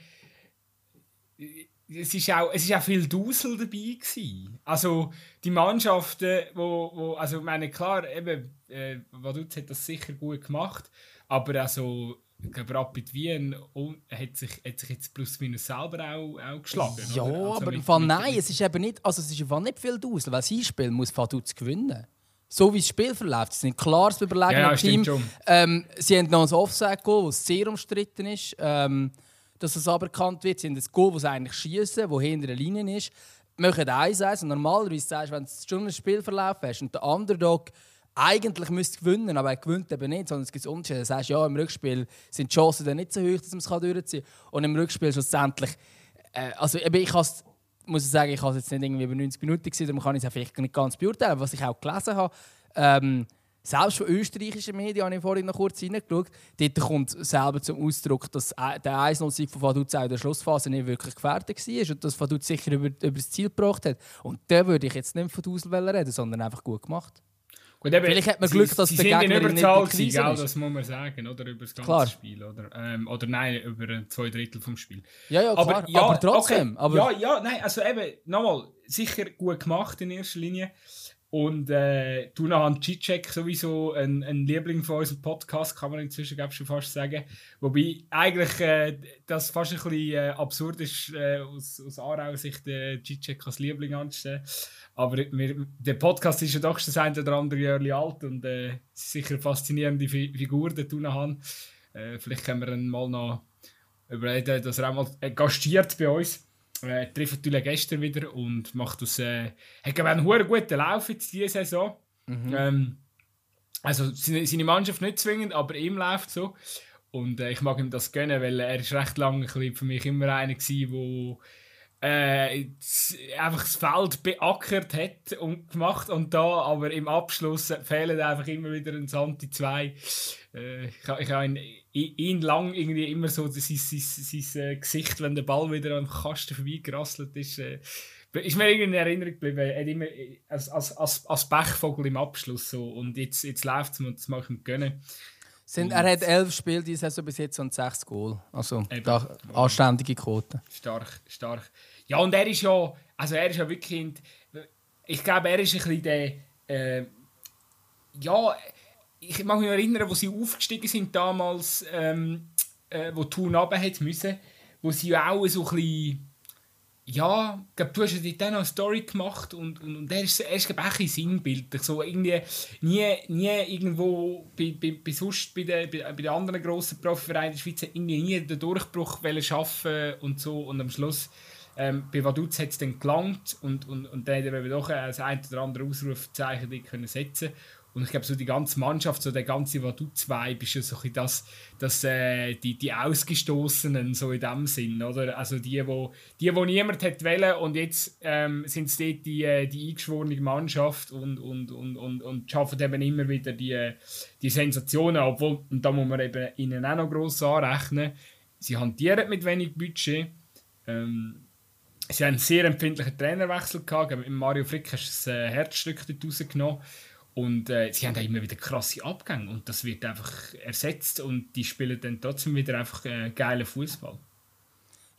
A: es ist auch, es ist auch viel Dusel dabei gewesen. Also die Mannschaften, wo, wo also ich meine klar, eben äh, Vaduz hat das sicher gut gemacht, aber also ich glaube, Rapid Wien hat sich, hat sich jetzt plus minus selber auch, auch geschlagen.
B: Ja, also aber mit, mit nein, es ist eben nicht, also es ist nicht viel Dusel, weil das Hinspiel muss Vaduz gewinnen so wie das Spiel verläuft. Sie sind klar das überlegene ja, Team. Ähm, sie haben noch ein Offside-Goal, das sehr umstritten ist. Ähm, dass es aberkannt wird. Sie haben ein Goal, das eigentlich schießen, das hinter der Linie ist. Machen 1-1 und normalerweise sagst du, wenn du schon ein Spielverlauf hast und der Underdog eigentlich müsste gewinnen, aber er gewinnt eben nicht, sondern es gibt Unterschiede. Du sagst, ja, im Rückspiel sind die Chancen dann nicht so hoch, dass man es durchziehen kann. Und im Rückspiel schlussendlich, äh, also ich habe muss ich sagen, ich habe jetzt nicht irgendwie über 90 Minuten gesehen, darum kann ich es vielleicht nicht ganz beurteilen. Was ich auch gelesen habe, ähm, selbst von österreichischen Medien habe ich vorhin noch kurz reingeschaut. Dort kommt selber zum Ausdruck, dass der 1-0-Sieg von Vaduz in der Schlussphase nicht wirklich gefährdet war und dass Vaduz sicher über, über das Ziel gebracht hat. Und da würde ich jetzt nicht von Dusel reden, sondern einfach gut gemacht.
A: Gut, eben, Vielleicht hat man Glück, dass sie, der Gegner nicht gewesen, ist. Das muss man sagen, oder? Über das ganze klar. Spiel. Oder, ähm, oder nein, über zwei Drittel vom Spiel.
B: Ja, ja. Aber, ja, aber trotzdem.
A: Okay. Aber ja, ja, nein, also eben, nochmal, sicher gut gemacht in erster Linie. Und äh, Dunahan Cicek sowieso ein, ein Liebling von unserem Podcast, kann man inzwischen glaub, schon fast sagen. Wobei eigentlich äh, das fast ein bisschen äh, absurd ist, äh, aus, aus Aarauer Sicht äh, Cicek als Liebling anzustellen. Aber wir, der Podcast ist ja doch schon ein oder andere Jahre alt und äh, sicher eine faszinierende Figur, der Dunahan. Äh, vielleicht können wir ihn mal noch überlegt, dass er auch mal äh, gastiert bei uns. Äh, trifft natürlich gestern wieder und macht aus. Äh, hat einen hohen guten Lauf jetzt diese Saison. Mhm. Ähm, also seine, seine Mannschaft nicht zwingend, aber ihm läuft so. Und äh, ich mag ihm das gönnen, weil er ist recht lange für mich immer einer gewesen, wo äh, einfach das Feld beackert hat und gemacht und da, aber im Abschluss fehlen einfach immer wieder ein Santi 2. Äh, ich, ich habe ihn, ihn lang irgendwie immer so sein, sein, sein, sein äh, Gesicht, wenn der Ball wieder am Kasten vorbeigerasselt ist, äh, ist mir irgendwie in Erinnerung geblieben. Er hat immer äh, als, als, als, als Pechvogel im Abschluss so und jetzt, jetzt läuft es und das mache ich ihm gönnen.
B: Sind, er hat elf Spiele diese Saison bis jetzt und sechs Goal. Also da, anständige Quote.
A: Stark, stark. Ja, und er ist ja, also er ist ja wirklich, ich glaube, er ist ein bisschen der, äh, ja, ich mag mich erinnern, wo sie aufgestiegen sind damals, ähm, äh, wo Thun runter müssen, wo sie ja auch so ein bisschen ja, glaub, du hast ja dort auch eine Story gemacht und, und, und er ist, er ist glaub, auch ein sinnbildlich. So irgendwie nie, nie irgendwo bei, bei, bei, sonst bei, den, bei, bei anderen grossen Profivereinen in der Schweiz irgendwie nie den Durchbruch schaffen und so und am Schluss ähm, bei Vaduz hat es dann gelangt und, und, und dann hat er doch das ein oder andere Ausrufzeichen können setzen und ich glaube, so die ganze Mannschaft, so der ganze Vaduz-Vibe ist ja so ein das, das, äh, die, die Ausgestoßenen, so in dem Sinn, oder? Also die, wo, die, wo niemand hat wollen und jetzt ähm, sind es dort die, äh, die eingeschworene Mannschaft und, und, und, und, und schaffen eben immer wieder die, die Sensationen, obwohl, und da muss man eben ihnen auch noch gross anrechnen, sie hantieren mit wenig Budget, ähm, sie haben einen sehr empfindlichen Trainerwechsel gehabt, mit Mario Frick hast du ein äh, Herzstück rausgenommen und äh, sie haben auch immer wieder krasse Abgänge und das wird einfach ersetzt und die spielen dann trotzdem wieder einfach äh, geilen Fußball.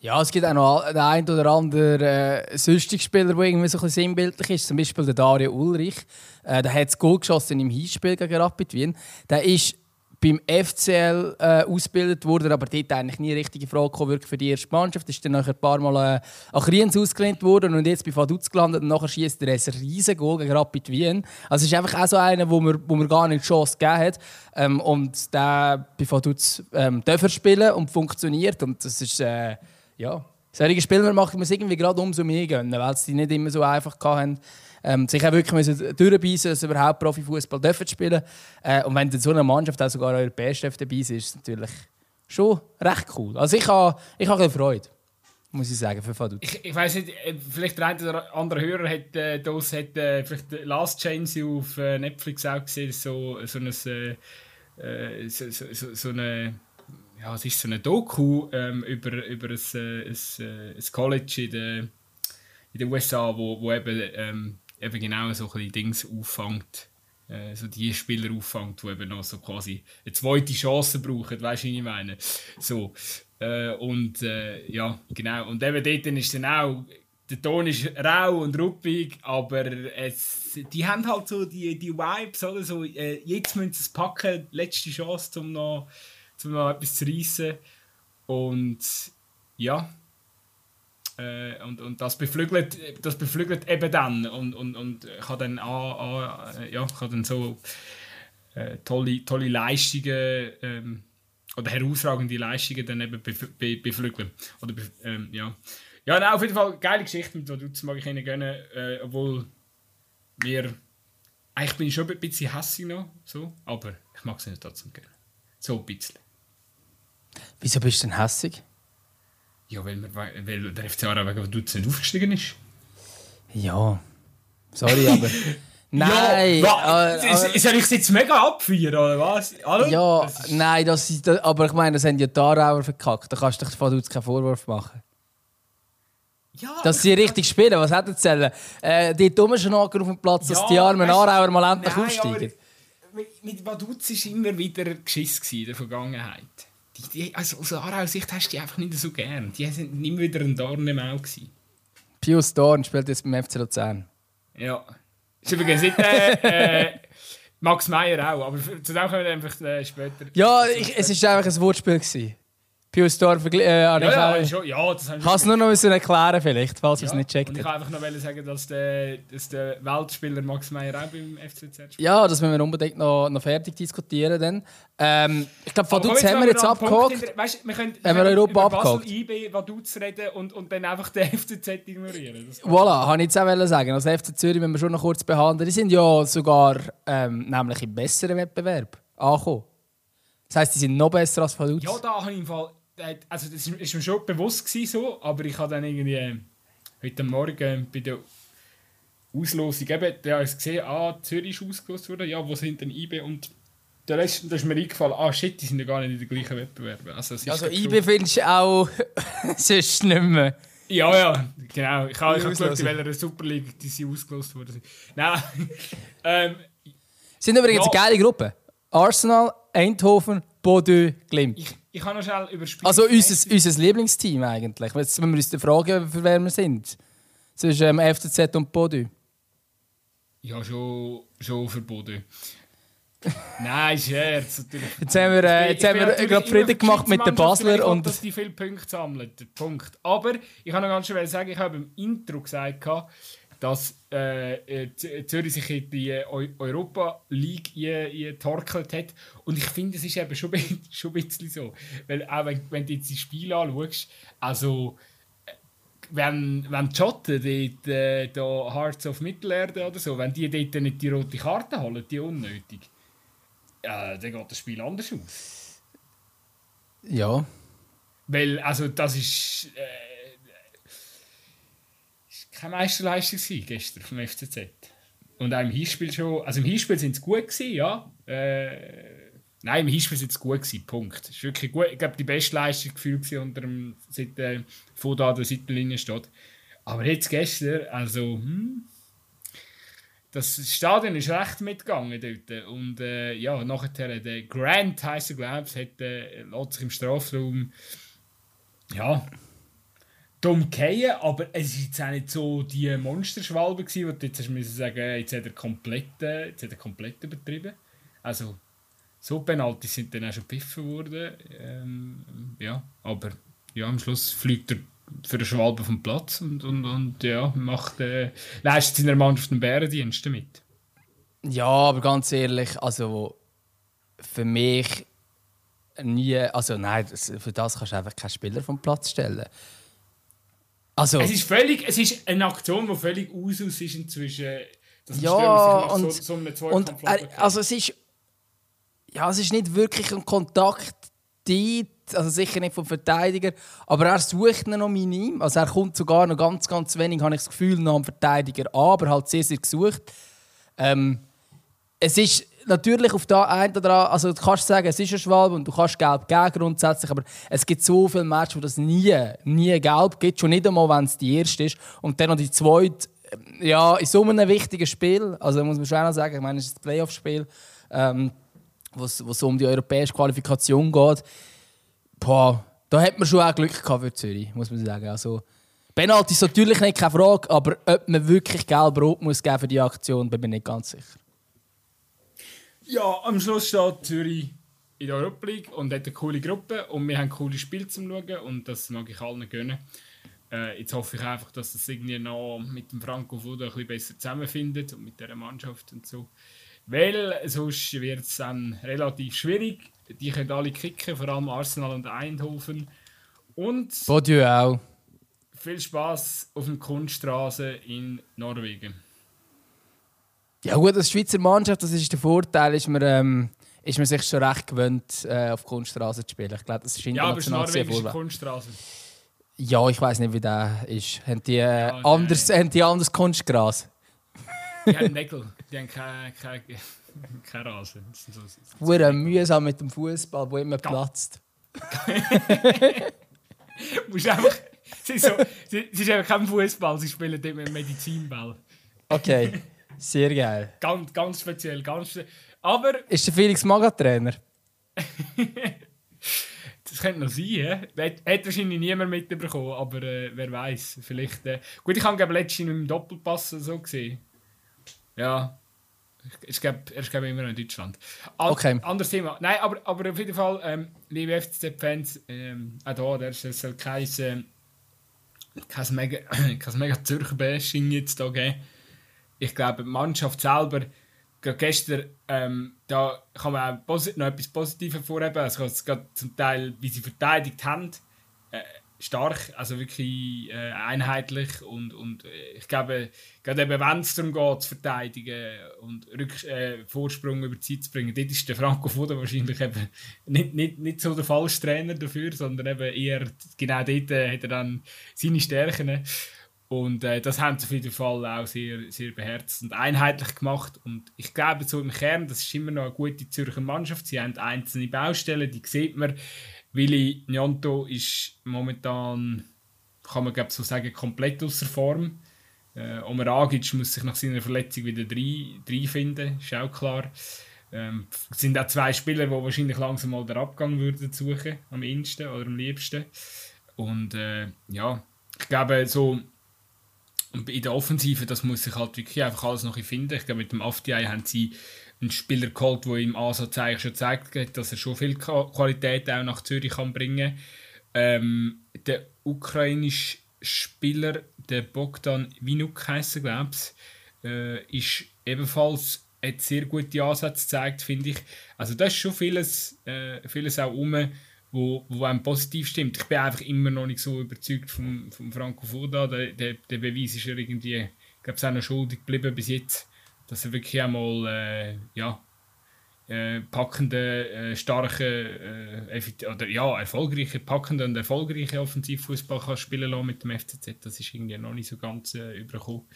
B: Ja, es gibt auch noch den einen oder anderen äh, sonstigen Spieler, der irgendwie so ein bisschen sinnbildlich ist. Zum Beispiel der Dario Ulrich. Äh, der hat das Goal geschossen im Hinspiel gegen Rapid Wien. Der ist beim FCL äh, ausgebildet wurde, aber dort eigentlich nie richtige Frage gekommen, für die erste Mannschaft. Ist dann ein paar Mal äh, an Kriens ausgelehnt worden und jetzt bei Vaduz gelandet und nachher schießt er ein riesen Goal gegen Rapid Wien. Also ist einfach auch so einer, wo man, wo man gar nicht die Chance gegeben hat. Ähm, und der bei Vaduz ähm, darf spielen und funktioniert und das ist, äh, ja... Solche Spieler macht man es irgendwie gerade umso mehr gönnen, weil sie nicht immer so einfach hatten ähm, sich auch wirklich müssen durchbeissen dass sie überhaupt Profifußball dürfen spielen äh, Und wenn in so einer Mannschaft auch sogar B-Chef dabei ist, ist es natürlich schon recht cool. Also ich habe ich ha Freude muss ich sagen, für Faduz.
A: Ich, ich weiß nicht, äh, vielleicht der eine oder andere Hörer hat, äh, das hat äh, vielleicht Last Chance auf äh, Netflix auch gesehen, so, so, ein, äh, äh, so, so, so eine ja, es ist so eine Doku ähm, über, über ein, ein, ein, ein College in den, in den USA, wo, wo eben ähm, eben genau so ein Dings auffängt, äh, so die Spieler auffängt, die eben noch so quasi eine zweite Chance brauchen, weißt du, was ich meine? So, äh, und äh, ja, genau, und eben dort ist dann auch, der Ton ist rau und ruppig, aber es, die haben halt so die, die Vibes, oder so, äh, jetzt müssen sie es packen, letzte Chance, um noch, um noch etwas zu reissen und ja, äh, und, und das beflügelt, das beflügelt eben dann und, und, und kann dann, an, an, ja, kann dann so äh, tolle, tolle Leistungen ähm, oder herausragende Leistungen dann eben bef be beflügeln. Oder bef ähm, ja. Ja, nein, auf jeden Fall geile Geschichte mit Vaduz mag ich Ihnen gönnen, äh, obwohl wir eigentlich bin ich schon ein bisschen hässlich noch, so, aber ich mag es nicht trotzdem gerne. So ein bisschen.
B: Wieso bist du denn hässlich?
A: Ja, weil, weil der FC Aarau wegen Dutz nicht aufgestiegen ist.
B: Ja, sorry, aber... Nein!
A: Ja, äh, äh, soll ich jetzt mega abfeiern, oder was?
B: Hallo? Ja, das nein, das ist, aber ich meine, das haben ja die Aarauer verkackt. Da kannst du dich von Dutz keinen Vorwurf machen. Ja, dass sie richtig spielen, was hätten sie sollen? Äh, die dummen schon auf dem Platz, dass ja, die armen Aarauer mal endlich nein, aufsteigen.
A: Mit, mit Vaduz war immer wieder Geschiss in der Vergangenheit die, die, also aus Aarau Sicht hast du die einfach nicht so gern. Die sind immer wieder ein Dorn im Auge.
B: Pius Dorn spielt jetzt beim FC Luzern.
A: Ja. Ist übrigens nicht äh, äh, Max Meyer auch, aber zu dem kommen wir einfach äh, später.
B: Ja, ich, es war einfach ein Wortspiel. Gewesen. Pius Dorf äh,
A: ja, ja, schon, ja, das
B: Kannst du nur noch müssen erklären vielleicht, falls ja, es nicht checkt.
A: Und ich wollte einfach noch sagen, dass der, dass der Weltspieler Max Meyer auch beim FCZ spielt.
B: Ja, das müssen wir unbedingt noch, noch fertig diskutieren. Dann. Ähm, ich glaube, Vaduz haben wir jetzt abgehakt.
A: Weißt, wir können, haben wir Europa über Basel, IB, Vaduz reden und, und dann einfach den FCZ ignorieren.
B: Voilà, habe ich jetzt auch sagen. Als FC Zürich müssen wir schon noch kurz behandeln. Die sind ja sogar ähm, nämlich im besseren Wettbewerb angekommen. Das heisst, die sind noch besser als Vaduz.
A: Ja, da habe ich im Fall also das ist mir schon bewusst gewesen, so, aber ich habe dann irgendwie äh, heute Morgen bei der Auslosung eben, da habe ich gesehen, ah, Zürich ist ausgelost worden, ja, wo sind denn IB und der Rest, da ist mir eingefallen, ah shit, die sind ja gar nicht in den gleichen Wettbewerben.
B: Also, also IB findest du auch sonst nicht mehr.
A: Ja, ja, genau. Ich habe, geschaut, in welcher Super League die sie ausgelost wurden. Nein. ähm,
B: sind übrigens ja. eine geile Gruppe. Arsenal, Eindhoven, Bordeaux, Glimt.
A: Ich, ich kann noch schnell überspielen.
B: Also unser, unser Lieblingsteam eigentlich. Jetzt müssen wir uns fragen, für wer wir sind. Zwischen ähm, FCZ und Bordeaux.
A: Ja, schon, schon für Bordeaux. Nein, Scherz.
B: Jetzt haben wir, äh, jetzt haben wir gerade Frieden gemacht mit den Basler. Und
A: dass die viele Punkte sammeln. Punkt. Aber ich kann noch ganz schön sagen, ich habe im Intro gesagt, dass äh, äh Zürich sich in die Europa League getorkelt hat. Und ich finde, es ist eben schon, schon ein bisschen so. Weil auch wenn, wenn du jetzt die Spiele anschaust, also äh, wenn, wenn die Schotten dort, äh, da Hearts of Mittelerde oder so, wenn die dort nicht die rote Karte holen, die unnötig, äh, dann geht das Spiel anders aus.
B: Ja.
A: Weil, also das ist... Äh, keine Meisterleistung gestern vom FCZ. Und auch im Hinspiel schon. Also im Hinspiel sind sie gut gewesen, ja. Äh, nein, im Hinspiel sind sie gut gewesen, Punkt. Es ist wirklich gut. Ich glaube, die beste Leistung gefühlt unter dem, seit äh, Foda an der Seitenlinie steht. Aber jetzt gestern, also, hm, das Stadion ist recht mitgegangen dort. Und äh, ja, nachher der Grant heisst er, glaube ich, hat, äh, sich im Strafraum ja, dumm gehen, aber es war jetzt auch nicht so die Monsterschwalbe, gewesen, wo du jetzt müssen sagen, jetzt hat er komplett, äh, jetzt hat er komplett übertrieben. Also, so Penalty sind dann auch schon gepfiffen worden. Ähm, ja, aber ja, am Schluss fliegt er für den Schwalbe vom Platz und, und, und ja, macht, äh, leistet seiner Mannschaft einen Bärendienst damit.
B: Ja, aber ganz ehrlich, also für mich nie, also nein, für das kannst du einfach keinen Spieler vom Platz stellen.
A: Also, es ist völlig, es ist eine Aktion, die völlig Usus ist inzwischen.
B: Das ja, und, so, so und er, also es ist, ja, es ist nicht wirklich ein Kontakt dort, also sicher nicht vom Verteidiger, aber er sucht ihn noch minim, also er kommt sogar noch ganz, ganz wenig, habe ich das Gefühl, nach dem Verteidiger an, aber halt sehr, sehr gesucht. Ähm, es ist natürlich auf da ein oder also du kannst sagen, es ist ein Schwalbe und du kannst gelb geben grundsätzlich, aber es gibt so viele Matches, wo das nie, nie gelb gibt, schon nicht einmal, wenn es die erste ist. Und dann noch die zweite, äh, ja, in so einem wichtigen Spiel, also muss man schon auch sagen, ich meine, es ist ein Playoff-Spiel, ähm, wo es um die europäische Qualifikation geht. Boah, da hat man schon auch Glück gehabt für Zürich, muss man sagen. Also, Penalty ist natürlich nicht keine Frage, aber ob man wirklich gelb rot muss geben für die Aktion, bin ich nicht ganz sicher.
A: Ja, am Schluss steht Zürich in der Europa League und hat eine coole Gruppe und wir haben coole Spiele zum Schauen und das mag ich allen gönnen. Äh, jetzt hoffe ich einfach, dass das irgendwie noch mit dem Franco Foda ein bisschen besser zusammenfindet und mit dieser Mannschaft und so. Weil sonst wird es dann relativ schwierig. Die können alle kicken, vor allem Arsenal und Eindhoven. Und
B: Bodieu auch.
A: Viel Spaß auf der Kunststraße in Norwegen.
B: Ja gut, als Schweizer Mannschaft, das ist der Vorteil, ist man, ähm, ist man sich schon recht gewöhnt, äh, auf Kunststraße zu spielen. Ich glaube, das ist
A: international ja, aber sehr Kunststraße.
B: Ja, ich weiß nicht, wie der ist. Haben die, äh, ja, anders, haben die anders Kunstgras?
A: Die haben Nägel, die haben keine, keine, keine Rasen.
B: So, so, mühsam mit dem Fußball, der immer platzt.
A: musst einfach, ist, so, es ist einfach kein Fußball, sie spielen immer Medizinball.
B: Okay. Sehr geil.
A: Ganz, ganz speziell. Ganz, aber...
B: Ist der Felix Maga Trainer?
A: das könnte noch sein, ja? Hat, hat wahrscheinlich niemand mitbekommen, aber äh, wer weiß, vielleicht... Äh. Gut, ich habe letztens im Doppelpass so gesehen. Ja. Ich glaube, er ist glaub, immer noch in Deutschland. An
B: Okay.
A: Anderes Thema. Nein, aber, aber auf jeden Fall, ähm, liebe FCZ-Fans, ähm, auch da, der es soll kein, äh, kein mega, kein mega Zürcher Bashing jetzt da geben. Ich glaube, die Mannschaft selber, gerade gestern, ähm, da kann man auch noch etwas Positives hervorheben. Also es geht zum Teil, wie sie verteidigt haben, äh, stark, also wirklich äh, einheitlich und, und äh, ich glaube, gerade eben, wenn es darum geht, zu verteidigen und Rück äh, Vorsprung über die Zeit zu bringen, dort ist der Franco Foda wahrscheinlich eben nicht, nicht, nicht so der falsche Trainer dafür, sondern eben eher genau dort äh, hat er dann seine Stärken. Und äh, das haben sie auf jeden Fall auch sehr, sehr beherzt und einheitlich gemacht. Und ich glaube, so im Kern, das ist immer noch eine gute Zürcher Mannschaft. Sie haben einzelne Baustellen, die sieht man. Willi Nyanto ist momentan, kann man glaube so sagen, komplett außer Form. Äh, Omer Agic muss sich nach seiner Verletzung wieder reinfinden, ist auch klar. Ähm, es sind auch zwei Spieler, die wahrscheinlich langsam mal den Abgang würden suchen, am ehesten oder am liebsten. Und äh, ja, ich glaube, so in der Offensive, das muss sich halt wirklich einfach alles noch finden. Ich glaube, mit dem Afdiay haben sie einen Spieler geholt, der im Ansatz eigentlich schon gezeigt hat, dass er schon viel Qua- Qualität auch nach Zürich kann bringen ähm, Der ukrainische Spieler, der Bogdan Winuk heisst er, glaube ich, äh, ist ebenfalls hat sehr gute Ansätze gezeigt, finde ich. Also da ist schon vieles, äh, vieles auch rum, wo, wo einem positiv stimmt. Ich bin einfach immer noch nicht so überzeugt vom, vom Franco Foda. Der, der, der Beweis ist er irgendwie, ich glaube, es auch noch schuldig geblieben bis jetzt, dass er wirklich einmal äh, ja, äh, packende, äh, starke, äh, oder ja, erfolgreiche, packende und erfolgreiche Offensivfußball spielen lassen mit dem FCZ. Das ist irgendwie noch nicht so ganz äh, übergekommen.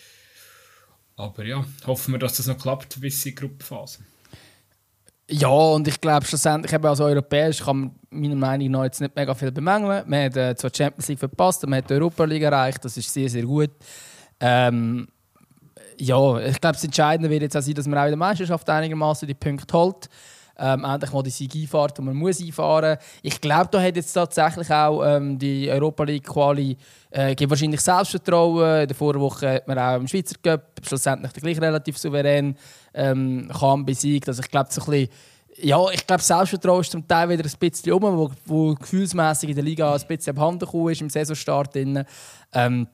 A: Aber ja, hoffen wir, dass das noch klappt bis in die Gruppenphase.
B: Ja, und ich glaube schlussendlich eben als Europäisch kann man meiner Meinung nach jetzt nicht mega viel bemängeln. Man hat äh, zwar die Champions League verpasst, man hat die Europa League erreicht, das ist sehr, sehr gut. Ähm, ja, ich glaube, das Entscheidende wird jetzt auch sein, dass man auch in der Meisterschaft einigermaßen die Punkte holt. Ähm, endlich mal die Sieg einfahrt und man muss einfahren. Ich glaube, da hat jetzt tatsächlich auch ähm, die Europa League Quali äh, gibt wahrscheinlich Selbstvertrauen. In der Vorwoche hat man auch im Schweizer Cup schlussendlich gleich relativ souverän ähm, kann besiegt. Also ich glaube, so ja, ich Selbstvertrauen ist zum Teil wieder ein bisschen um, wo, wo gefühlsmäßig in der Liga ein bisschen abhanden ist im Saisonstart. Ähm,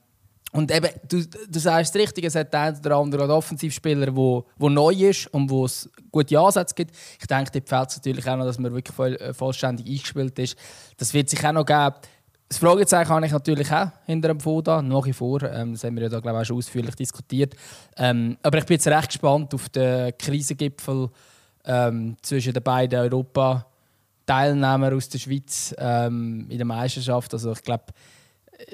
B: und eben, du, du sagst es richtig, es hat einen oder anderen Offensivspieler, der wo, wo neu ist und wo es gute Ansätze gibt. Ich denke, dort fehlt es natürlich auch noch, dass man wirklich voll, äh, vollständig eingespielt ist. Das wird sich auch noch geben. Das Fragezeichen habe ich natürlich auch hinter dem Foda, nach wie vor. Ähm, das haben wir ja da, glaube ich, auch schon ausführlich diskutiert. Ähm, aber ich bin jetzt recht gespannt auf den Krisengipfel ähm, zwischen den beiden Europa-Teilnehmern aus der Schweiz in der Meisterschaft. Also ich glaube,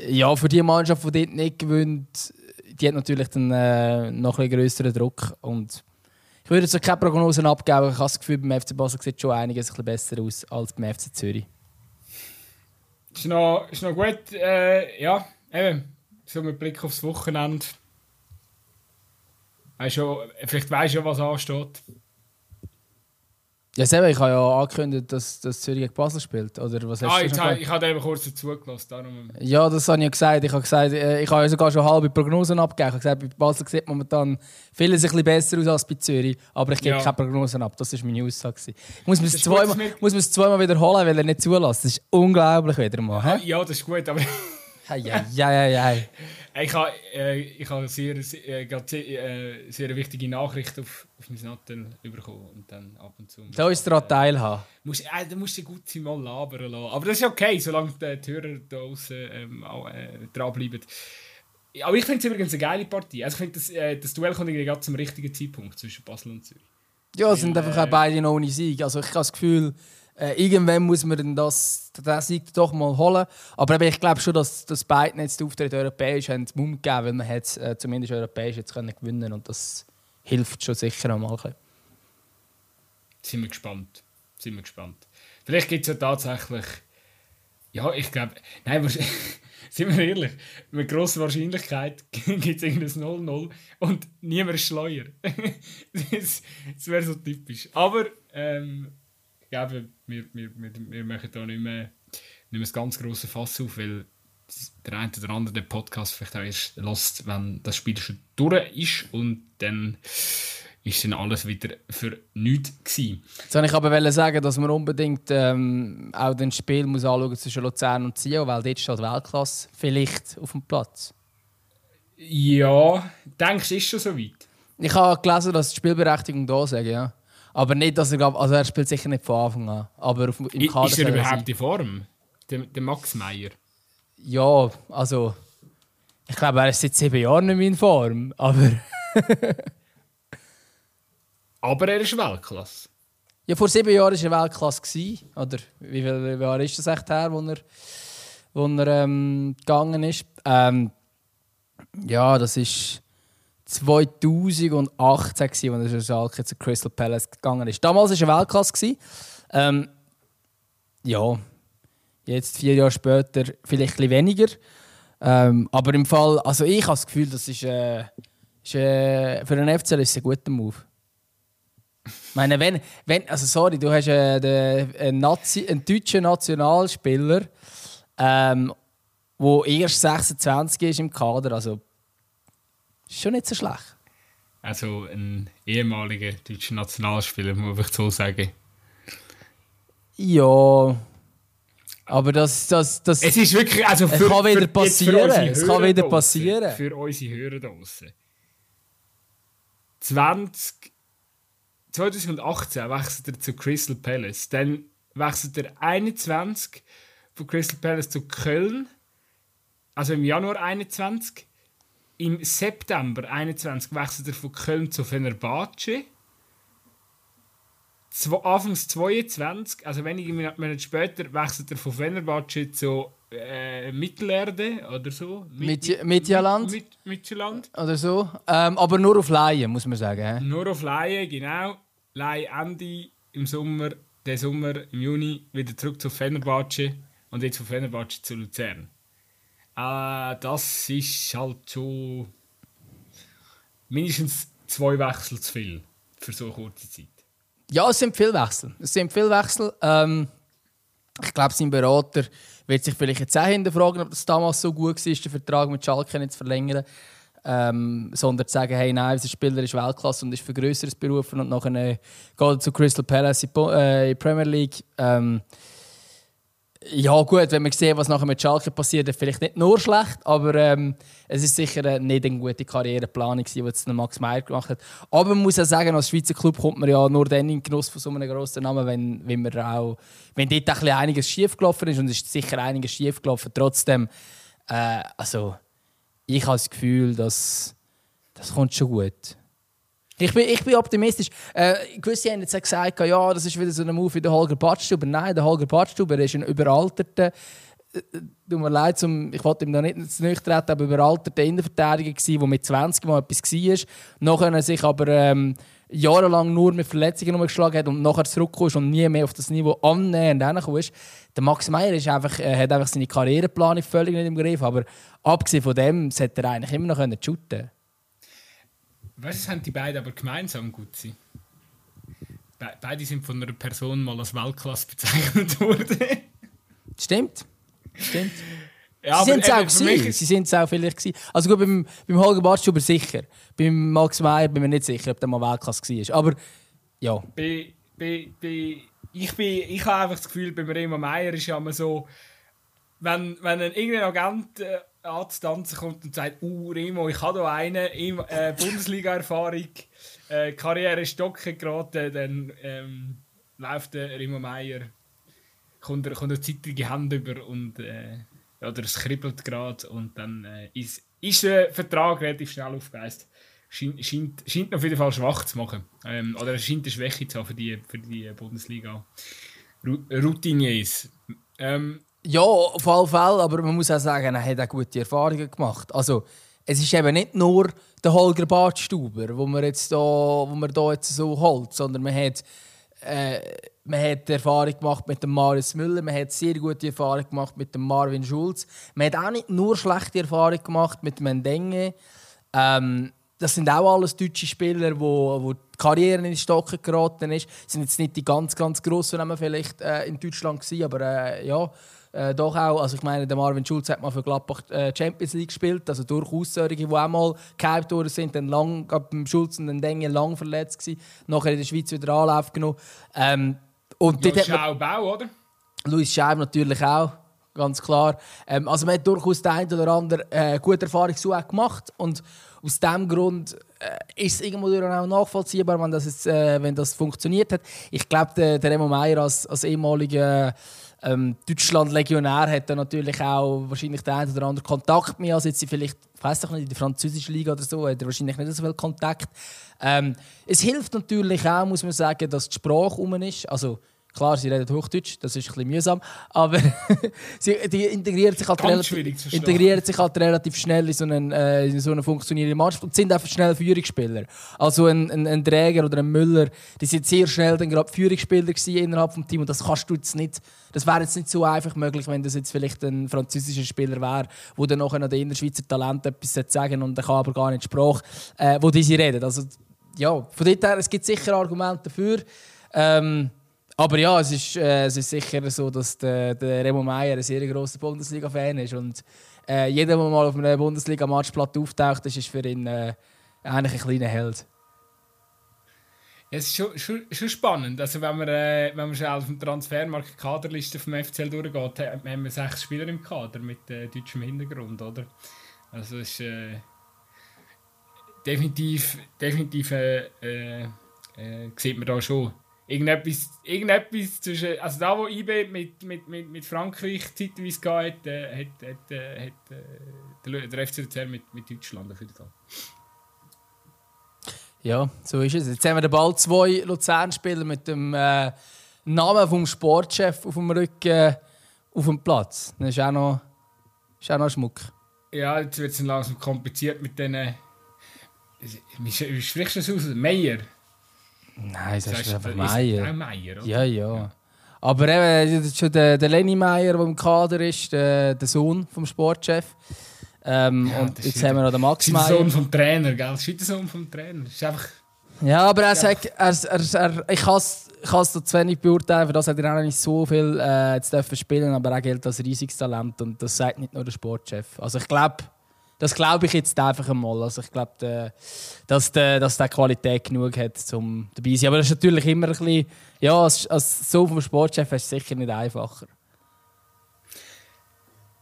B: ja, für die Mannschaft, die dort nicht gewinnt, die hat natürlich dann äh, noch ein größeren Druck. Und ich würde jetzt keine Prognosen abgeben, ich habe das Gefühl, beim FC Basel sieht schon einiges ein bisschen besser aus als beim FC Zürich.
A: Ist noch, ist noch gut, äh, ja, eben, so mit Blick aufs Wochenende. Weißt schon, vielleicht weißt du ja, was ansteht.
B: Ja, selber, ich habe ja angekündigt, dass, dass Zürich gegen Basel spielt. Oder was hast
A: Ah,
B: du
A: ich,
B: gesagt?
A: ich habe eben kurz dazugelassen. Darum,
B: Ja, das habe ich ja gesagt. Ich habe, gesagt, äh, ich habe ja sogar schon halbe Prognosen abgegeben. Ich habe gesagt, bei Basel sieht momentan vieles ein bisschen besser aus als bei Zürich. Aber ich gebe
A: Ja.
B: keine Prognosen ab. Das war meine Aussage. Ich muss mir es zweimal, muss mir es zweimal wiederholen, weil er nicht zulässt. Das ist unglaublich wieder mal. hä?
A: ja, das ist gut, aber
B: Hei, hei, hei, hei.
A: Ich habe, äh, ich habe sehr, sehr, äh, sehr, äh, sehr wichtige Nachricht auf, auf mein Nattel bekommen. Und dann ab und zu.
B: Da ist daran teilhaben.
A: Musst, äh, da musst du gut sein, mal labern lassen. Aber das ist okay, solange die, Hörer da draußen ähm, äh, dranbleiben. Aber ich finde es übrigens eine geile Partie. Also ich finde, das, äh, das Duell kommt gerade zum richtigen Zeitpunkt zwischen Basel und Zürich.
B: Ja, es sind einfach auch
A: äh,
B: beide noch ohne Sieg. Also ich habe das Gefühl, äh, irgendwann muss man das, den Sieg doch mal holen. Aber eben, ich glaube schon, dass, dass beide jetzt den Auftritt europäisch haben Mumm gegeben, weil man äh, zumindest europäisch jetzt können gewinnen und das hilft schon sicher einmal.
A: Sind wir gespannt. Sind wir gespannt. Vielleicht gibt es ja tatsächlich. Ja, ich glaube. Nein, sind wir ehrlich. Mit grosser Wahrscheinlichkeit gibt es irgendein 0-0 und niemand ist schleuer. das das wäre so typisch. Aber ähm, glaube, wir, wir, wir, wir machen da nicht mehr, nicht mehr das ganz grosse Fass auf, weil der eine oder andere den Podcast vielleicht auch erst lässt, wenn das Spiel schon durch ist und dann ist dann alles wieder für nichts gewesen.
B: Jetzt wollte ich aber sagen, dass man unbedingt ähm, auch das Spiel muss anschauen zwischen Luzern und Zio, weil dort steht Weltklasse vielleicht auf dem Platz.
A: Ja, denkst du, ist schon so weit?
B: Ich habe gelesen, dass die Spielberechtigung da ist, ja. Aber nicht, dass er, also er spielt sicher nicht von Anfang an. Aber auf,
A: im Kader ist er überhaupt in Form? Der, der Max Meyer?
B: Ja, also ich glaube, er ist seit sieben Jahren nicht mehr in Form, aber...
A: aber er ist Weltklasse.
B: Ja, vor sieben Jahren war er Weltklasse. Oder wie viele Jahre ist das echt her, wo er, wo er ähm, gegangen ist? Ähm, ja, das ist 2018, als er Schalke zu Crystal Palace gegangen ist. Damals war er Weltklasse. Ähm, ja, jetzt vier Jahre später vielleicht ein weniger. Ähm, aber im Fall, also ich habe das Gefühl, das ist, äh, ist äh, für einen FCL ist ein guter Move. Ich meine, wenn, wenn, also sorry, du hast äh, den, einen, Nazi, einen deutschen Nationalspieler, ähm, der erst 26 ist im Kader, also ist schon nicht so schlecht.
A: Also ein ehemaliger deutscher Nationalspieler, muss ich so sagen.
B: Ja, aber das, das, das
A: es ist wirklich, also
B: für, es kann wieder passieren. Es kann wieder passieren.
A: Für unsere Hörer draußen. 20, 2018 wechselt er zu Crystal Palace. Dann wechselt er 21 von Crystal Palace zu Köln. Also im Januar 21. Im September 21 wechselt er von Köln zu Fenerbahce. Anfangs 22, also wenige Monate später, wechselt er von Fenerbahce zu äh, Mittelerde oder so.
B: Mit, Mitjaland.
A: Mit.
B: Oder so. Ähm, aber nur auf Laie, muss man sagen.
A: He? Nur auf Laie, genau. Laie Ende im Sommer, der Sommer, im Juni, wieder zurück zu Fenerbahce und jetzt von Fenerbahce zu Luzern. Äh, das ist halt schon mindestens zwei Wechsel zu viel für so eine kurze Zeit.
B: Ja, es sind viele Wechsel. Es sind viele Wechsel. Ähm, ich glaube, sein Berater wird sich vielleicht jetzt auch hinterfragen, ob das damals so gut war, den Vertrag mit Schalke nicht zu verlängern. Ähm, sondern zu sagen, hey, nein, unser Spieler ist Weltklasse und ist für Größeres berufen und nachher äh, geht er zu Crystal Palace in die äh, Premier League. Ähm, ja, gut, wenn man sieht, was nachher mit Schalke passiert, vielleicht nicht nur schlecht, aber ähm, es ist sicher äh, nicht eine gute Karriereplanung, die jetzt Max Meyer gemacht hat. Aber man muss auch sagen, als Schweizer Club kommt man ja nur dann in den Genuss von so einem grossen Namen, wenn, wenn, man auch, wenn dort ein einiges schiefgelaufen ist und es ist sicher einiges schiefgelaufen. Trotzdem, äh, also, ich habe das Gefühl, dass das kommt schon gut. Ich bin, ich bin optimistisch. Äh, gewisse haben jetzt gesagt, ja, das ist wieder so ein Move wie der Holger Badstuber. Nein, der Holger Badstuber ist ein überalterter, äh, tut mir leid, zum, ich wollte ihm da nicht zu nüchtern aber überalterter Innenverteidiger gewesen, der mit 20 Mal etwas war. Nachher sich aber ähm, jahrelang nur mit Verletzungen umgeschlagen hat und nachher zurückgekommen und nie mehr auf das Niveau annähernd hingekommen ist. Der Max Meyer ist einfach, äh, hat einfach seine Karriereplanung völlig nicht im Griff, aber abgesehen von dem sollte er eigentlich immer noch shooten können.
A: Weißt du, haben die beiden aber gemeinsam gut sein. Be beide sind von einer Person mal als Weltklasse bezeichnet worden.
B: Stimmt. Stimmt. Ja, sie sind es auch gewesen. Sie sind es auch vielleicht gewesen. Also gut, beim, beim Holger Bartschuber sicher. Beim Max Meyer bin ich mir nicht sicher, ob der mal Weltklasse war. Aber ja.
A: Bei, bei, bei, ich, bin, ich habe einfach das Gefühl, beim Remo Meyer ist ja immer so, wenn, wenn ein irgendein Agent äh, anzutanzen kommt und sagt, uh, Remo, ich habe hier einen, äh, Bundesliga-Erfahrung, äh, Karriere stocken geraten, dann ähm, läuft der Remo Meier, kommt er, kommt er zeitige Hand über und äh, oder es kribbelt gerade und dann äh, ist, ist der Vertrag relativ schnell aufgegeist. Scheint, scheint, scheint auf jeden Fall schwach zu machen. Ähm, oder er scheint eine Schwäche zu haben für die, für die Bundesliga. Routiniers. Ähm,
B: ja, auf alle Fälle, aber man muss auch sagen, er hat auch gute Erfahrungen gemacht. Also, es ist eben nicht nur der Holger Badstuber, wo man jetzt da, wo man da jetzt so holt, sondern man hat, äh, man hat Erfahrung gemacht mit dem Marius Müller, man hat sehr gute Erfahrung gemacht mit dem Marvin Schulz, man hat auch nicht nur schlechte Erfahrung gemacht mit Mendenge. Ähm, das sind auch alles deutsche Spieler, wo, wo die Karriere in den Stocken geraten ist. Das sind jetzt nicht die ganz, ganz grossen Namen vielleicht äh, in Deutschland gewesen, aber äh, ja, äh, doch auch. Also ich meine, der Marvin Schulz hat mal für Gladbach äh, Champions League gespielt, also durchaus solche, die auch mal gehypt worden sind, dann lang, beim Schulz und dann Denge lang verletzt gewesen, nachher in der Schweiz wieder Anlauf genommen. Ähm, und
A: ja, Schaub auch, oder?
B: Luis Schaub natürlich auch ganz klar. Ähm, also man hat durchaus den einen oder anderen äh, gute Erfahrung so gemacht und aus diesem Grund äh, ist es irgendwo auch nachvollziehbar, wenn das, jetzt, äh, wenn das funktioniert hat. Ich glaube, der, der Remo Meier als, als ehemaliger ähm, Deutschland-Legionär hat dann natürlich auch wahrscheinlich den einen oder anderen Kontakt mehr als jetzt vielleicht, ich weiß nicht, in der französischen Liga oder so, hat er wahrscheinlich nicht so viel Kontakt. Ähm, es hilft natürlich auch, muss man sagen, dass die Sprache um ist. Also, Klar, sie reden Hochdeutsch, das ist ein bisschen mühsam, aber sie die integrieren, sich halt relativ, integrieren sich halt relativ schnell in so, einen, äh, in so eine funktionierende Mannschaft und sind einfach schnell Führungsspieler. Also ein, ein, ein Träger oder ein Müller, die sind sehr schnell dann gerade Führungsspieler innerhalb des Teams und das kannst du jetzt nicht, das wäre jetzt nicht so einfach möglich, wenn das jetzt vielleicht ein französischer Spieler wäre, wo dann nachher noch der Innerschweizer Talent etwas sagen und der kann aber gar nicht Sprache, äh, wo diese reden. Also ja, von dort her, es gibt sicher Argumente dafür. Ähm, aber ja, es ist, äh, es ist sicher so, dass der, der Remo Meier ein sehr grosser Bundesliga-Fan ist. Und äh, jeder, der mal auf einem Bundesliga-Matchblatt auftaucht, ist, ist für ihn äh, eigentlich ein kleiner Held.
A: Ja, es ist schon, schon, schon, spannend. Also wenn man, äh, wenn man schon auf dem Transfermarkt Kaderliste vom FCL durchgeht, haben wir sechs Spieler im Kader mit äh, deutschem Hintergrund, oder? Also es ist äh, definitiv, definitiv äh, äh, äh sieht man da schon irgendetwas, irgendetwas zwischen. Also da, wo IB mit, mit, mit, mit Frankreich zeitweise geht, äh, hat, hat, äh, hat äh, der, FC Luzern mit, mit Deutschland auf jeden Fall.
B: Ja, so ist es. Jetzt haben wir bald zwei Luzern-Spieler mit dem äh, Namen vom Sportchef auf dem Rücken äh, auf dem Platz. Das ist auch noch, ist auch noch Schmuck.
A: Ja, jetzt wird es langsam kompliziert mit diesen. Wie sprichst du das aus? Meier?
B: Nein, das, das ist einfach Meier.
A: Meier, oder?
B: Ja, ja. ja. Aber eben, schon der, der Lenny Meier, der im Kader ist, der, der Sohn vom Sportchef. Ähm, ja, und jetzt haben wir noch den Max Meier.
A: Der Sohn vom Trainer, gell? Das ist der Sohn vom Trainer. Das ist einfach...
B: Ja, aber er sagt, er, er, er, ich kann es zu wenig beurteilen, für das hat er auch nicht so viel äh, zu dürfen spielen, aber er gilt als riesiges Talent und das sagt nicht nur der Sportchef. Also ich glaube, das glaube ich jetzt einfach einmal. Also ich glaube, dass der, dass der Qualität genug hat, um dabei zu sein. Aber das ist natürlich immer ein bisschen, ja, als, als so vom Sportchef ist es sicher nicht einfacher.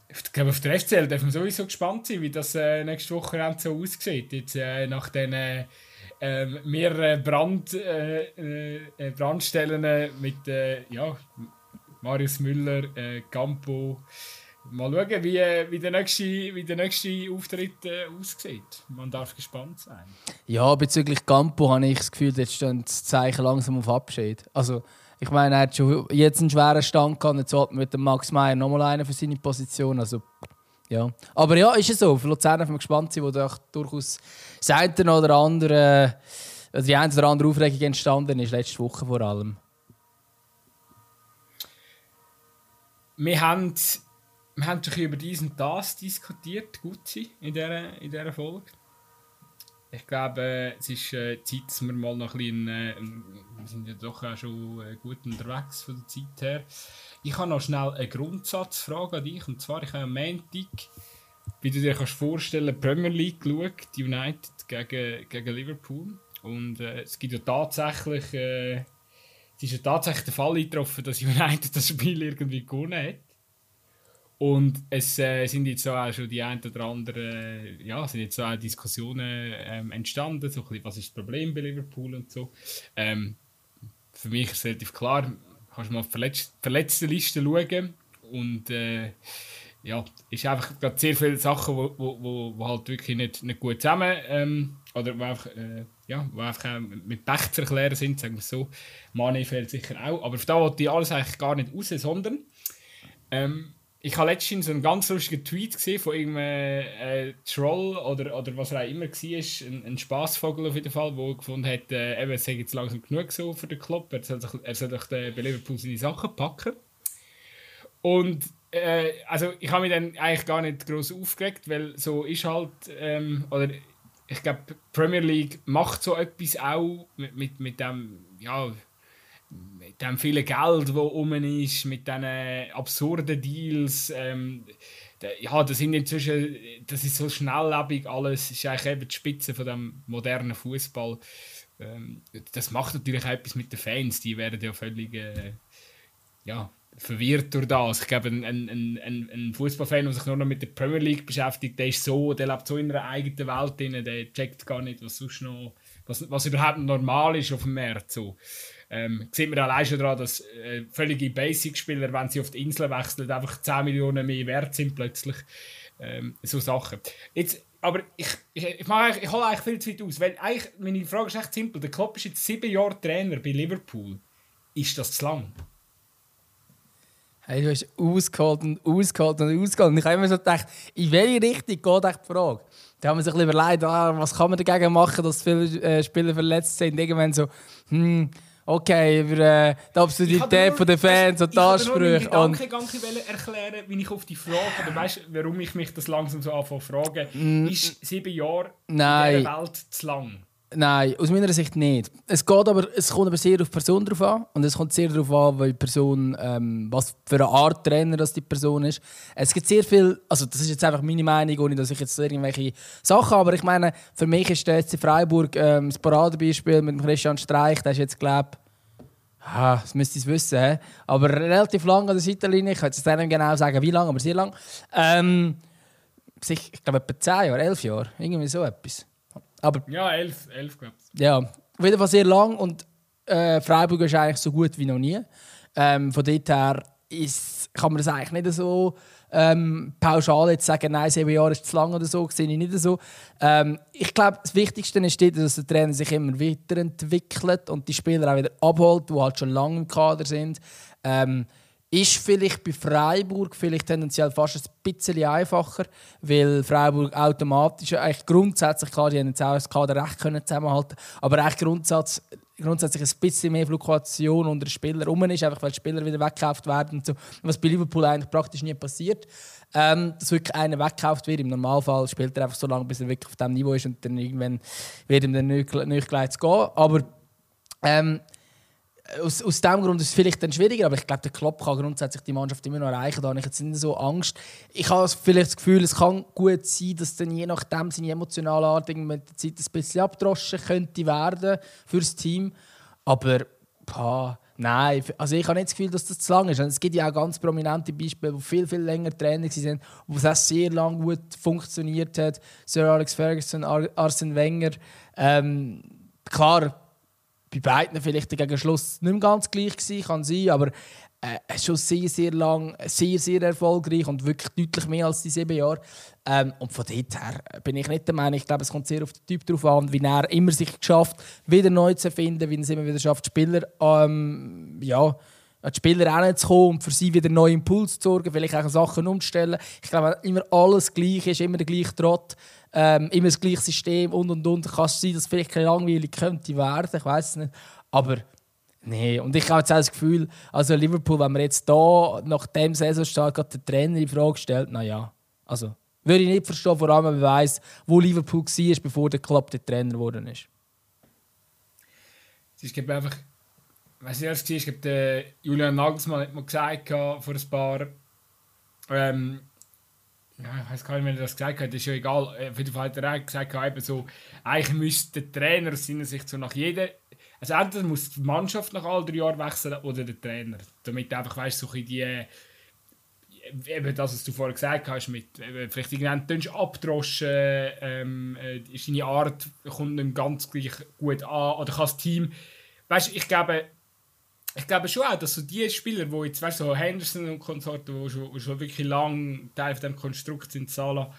A: Ich glaube, auf der FCL dürfen wir sowieso gespannt sein, wie das äh, nächste Woche so aussieht. Jetzt, äh, nach den äh, mehreren Brand, äh, äh, Brandstellen mit äh, ja, Marius Müller, äh, Campo, Mal schauen, wie, wie, der, nächste, wie der nächste Auftritt äh, aussieht. Man darf gespannt sein.
B: Ja, bezüglich Campo habe ich das Gefühl, jetzt stehen das Zeichen langsam auf Abschied. Also, ich meine, er hat schon jetzt einen schweren Stand gehabt, jetzt hat mit dem Max Meyer nochmal einen für seine Position. Also, ja. Aber ja, ist es so. Für Luzern sind wir gespannt sein, wo durchaus das eine oder andere, oder die eine oder andere Aufregung entstanden ist, letzte Woche vor allem.
A: Wir haben wir haben sich über diesen das diskutiert, Gutzi, in dieser, in dieser Folge. Ich glaube, es ist äh, Zeit, dass wir mal noch ein bisschen, äh, wir sind ja doch auch schon äh, gut unterwegs von der Zeit her. Ich habe noch schnell eine Grundsatzfrage an dich, und zwar, ich habe am Montag, wie du dir kannst vorstellen, Premier League geschaut, United gegen, gegen Liverpool. Und äh, es gibt ja tatsächlich, äh, es ist ja tatsächlich der Fall eingetroffen, dass United das Spiel irgendwie gewonnen hat. Und es äh, sind jetzt auch schon die ein oder andere, ja, sind jetzt auch Diskussionen ähm, entstanden, so ein bisschen, was ist das Problem bei Liverpool und so. Ähm, für mich ist es relativ klar, kannst du mal die Verletz verletzte Liste schauen und äh, ja, ist einfach gerade sehr viele Sachen, wo, wo, wo, wo halt wirklich nicht, nicht gut zusammen ähm, oder wo einfach, äh, ja, wo einfach mit Pech zu erklären sind, sagen wir so. Mane fehlt sicher auch, aber auf da wollte ich alles eigentlich gar nicht raus, sondern ähm, ich habe letztens einen ganz lustigen Tweet gesehen von irgendeinem äh, Troll oder, oder was er auch immer war, ein, ein Spaßvogel auf jeden Fall, der gefunden hat, äh, eben, es sei jetzt langsam genug so für den Club, er soll, sich, er soll doch bei Liverpool seine Sachen packen. Und äh, also ich habe mich dann eigentlich gar nicht groß aufgeregt, weil so ist halt, ähm, oder ich glaube, Premier League macht so etwas auch mit, mit, mit dem, ja, dem vielen Geld, das um ist, mit diesen absurden Deals. Ähm, ja, das sind inzwischen, das ist so schnelllebig alles. Ist eigentlich eben die Spitze von dem modernen Fußball. Ähm, das macht natürlich auch etwas mit den Fans. Die werden ja völlig, äh, ja, verwirrt durch das. Ich glaube, ein, ein, ein, ein Fußballfan, der sich nur noch mit der Premier League beschäftigt, der ist so, der lebt so in einer eigenen Welt drin, der checkt gar nicht, was sonst noch, was, was überhaupt normal ist auf dem März. So. Ähm, sieht man allein schon daran, dass äh, völlige Basic-Spieler, wenn sie auf die Insel wechseln, einfach 10 Millionen mehr wert sind plötzlich. Ähm, so Sachen. Jetzt, aber ich, ich, ich, mache ich hole eigentlich viel zu weit aus. Weil eigentlich, meine Frage ist echt simpel. Der Klopp ist jetzt sieben Jahre Trainer bei Liverpool. Ist das zu lang?
B: Hey, du hast ausgeholt und ausgeholt und ausgeholt. Und ich habe immer so gedacht, in welche Richtung geht die Frage? Da haben wir sich überlegt, ah, was kann man dagegen machen, dass viele äh, Spieler verletzt sind. Irgendwann so, hm, okay, über äh, die Absurdität der Fans und die Ansprüche. Ich
A: wollte nur erklären, wie ich auf die Frage, oder weißt warum ich mich das langsam so anfange zu fragen, mm, ist sieben Jahre
B: Nein.
A: in dieser Welt zu lang?
B: Nein, aus meiner Sicht nicht. Es, geht aber, es kommt aber sehr auf die Person drauf an. Und es kommt sehr darauf an, weil Person, ähm, was für eine Art Trainer das die Person ist. Es gibt sehr viel, also das ist jetzt einfach meine Meinung, ohne dass ich jetzt irgendwelche Sachen aber ich meine, für mich ist der SC Freiburg ähm, das Paradebeispiel mit Christian Streich. Der ist jetzt, glaube Ah, das müsste ich wissen. He? Aber relativ lang an der Seitenlinie. Ich kann jetzt nicht genau sagen, wie lange, aber sehr lang. Ähm, ich glaube, etwa 10 Jahre, 11 Jahre. Irgendwie so etwas. Aber,
A: ja, elf, elf glaube
B: ich. Ja, auf jeden Fall sehr lang und äh, Freiburg ist eigentlich so gut wie noch nie. Ähm, von dort her ist, kann man das eigentlich nicht so ähm, pauschal jetzt sagen, nein, sieben Jahre ist zu lang oder so, sehe ich nicht so. Ähm, ich glaube, das Wichtigste ist, dass der Trainer sich immer weiterentwickelt und die Spieler auch wieder abholt, die halt schon lange im Kader sind. Ähm, ist vielleicht bei Freiburg vielleicht tendenziell fast ein bisschen einfacher, weil Freiburg automatisch, eigentlich grundsätzlich, klar, die haben jetzt auch das Kader recht können zusammenhalten aber eigentlich grundsätzlich, grundsätzlich ein bisschen mehr Fluktuation unter den Spielern rum ist, einfach weil die Spieler wieder weggekauft werden. Und so. Was bei Liverpool eigentlich praktisch nie passiert. Ähm, dass wirklich einer weggekauft wird. Im Normalfall spielt er einfach so lange, bis er wirklich auf diesem Niveau ist und dann irgendwann wird ihm dann nicht, nicht gleich gehen. Aber ähm, aus, aus diesem Grund ist es vielleicht dann schwieriger, aber ich glaube, der Klopp kann grundsätzlich die Mannschaft immer noch erreichen. Da habe ich jetzt nicht so Angst. Ich habe vielleicht das Gefühl, es kann gut sein, dass dann je nachdem seine emotionale Art mit der Zeit ein bisschen abdroschen könnte werden für das Team. Aber pah, nein, also ich habe nicht das Gefühl, dass das zu lang ist. es gibt ja auch ganz prominente Beispiele, wo viel, viel länger Trainer waren, wo es auch sehr lange gut funktioniert hat. Sir Alex Ferguson, Ar Arsene Wenger. Ähm, klar, bei beiden vielleicht gegen Schluss nicht mehr ganz gleich gewesen, kann sein, aber äh, schon sehr, sehr lang, sehr, sehr erfolgreich und wirklich deutlich mehr als die sieben Jahre. Ähm, und von dort her bin ich nicht der Meinung, ich glaube, es kommt sehr auf den Typ drauf an, wie er immer sich geschafft, wieder neu zu finden, wie er es immer wieder schafft, Spieler, ähm, ja, die Spieler hinzukommen und für sie wieder neue Impulse zu sorgen, vielleicht auch Sachen umzustellen. Ich glaube, immer alles gleich ist, immer der gleiche Trott ähm, immer das gleiche System und und und. Kann es sein, dass es vielleicht ein langweilig könnte werden, ich weiß es nicht. Aber nee, und ich habe jetzt auch das Gefühl, also Liverpool, wenn man jetzt da nach dem Saisonstart gerade den Trainer in Frage stellt, naja, also würde ich nicht verstehen, vor allem wenn man weiss, wo Liverpool war, bevor der Club der Trainer geworden ist.
A: Es ist einfach, weiß nicht, was war, ich glaube, der Julian Nagelsmann hat mal gesagt vor ein paar ähm, ja, ich weiß gar nicht, wenn er das gesagt hat, ist ja egal. Auf jeden Fall hat er gesagt, eben so, eigentlich müsste der Trainer aus seiner Sicht so nach jedem. Also entweder muss die Mannschaft nach all drei Jahren wechseln oder der Trainer. Damit du einfach weißt, so die. Eben das, was du vorher gesagt hast, mit eben, vielleicht irgendwann abdroschen, ähm, äh, seine Art kommt nicht ganz gleich gut an oder kann das Team. Weißt ich glaube, ich glaube schon auch, dass so die Spieler, die jetzt, weißt so Henderson und Konsorten, die schon, schon wirklich lang Teil von diesem Konstrukt sind, Sala,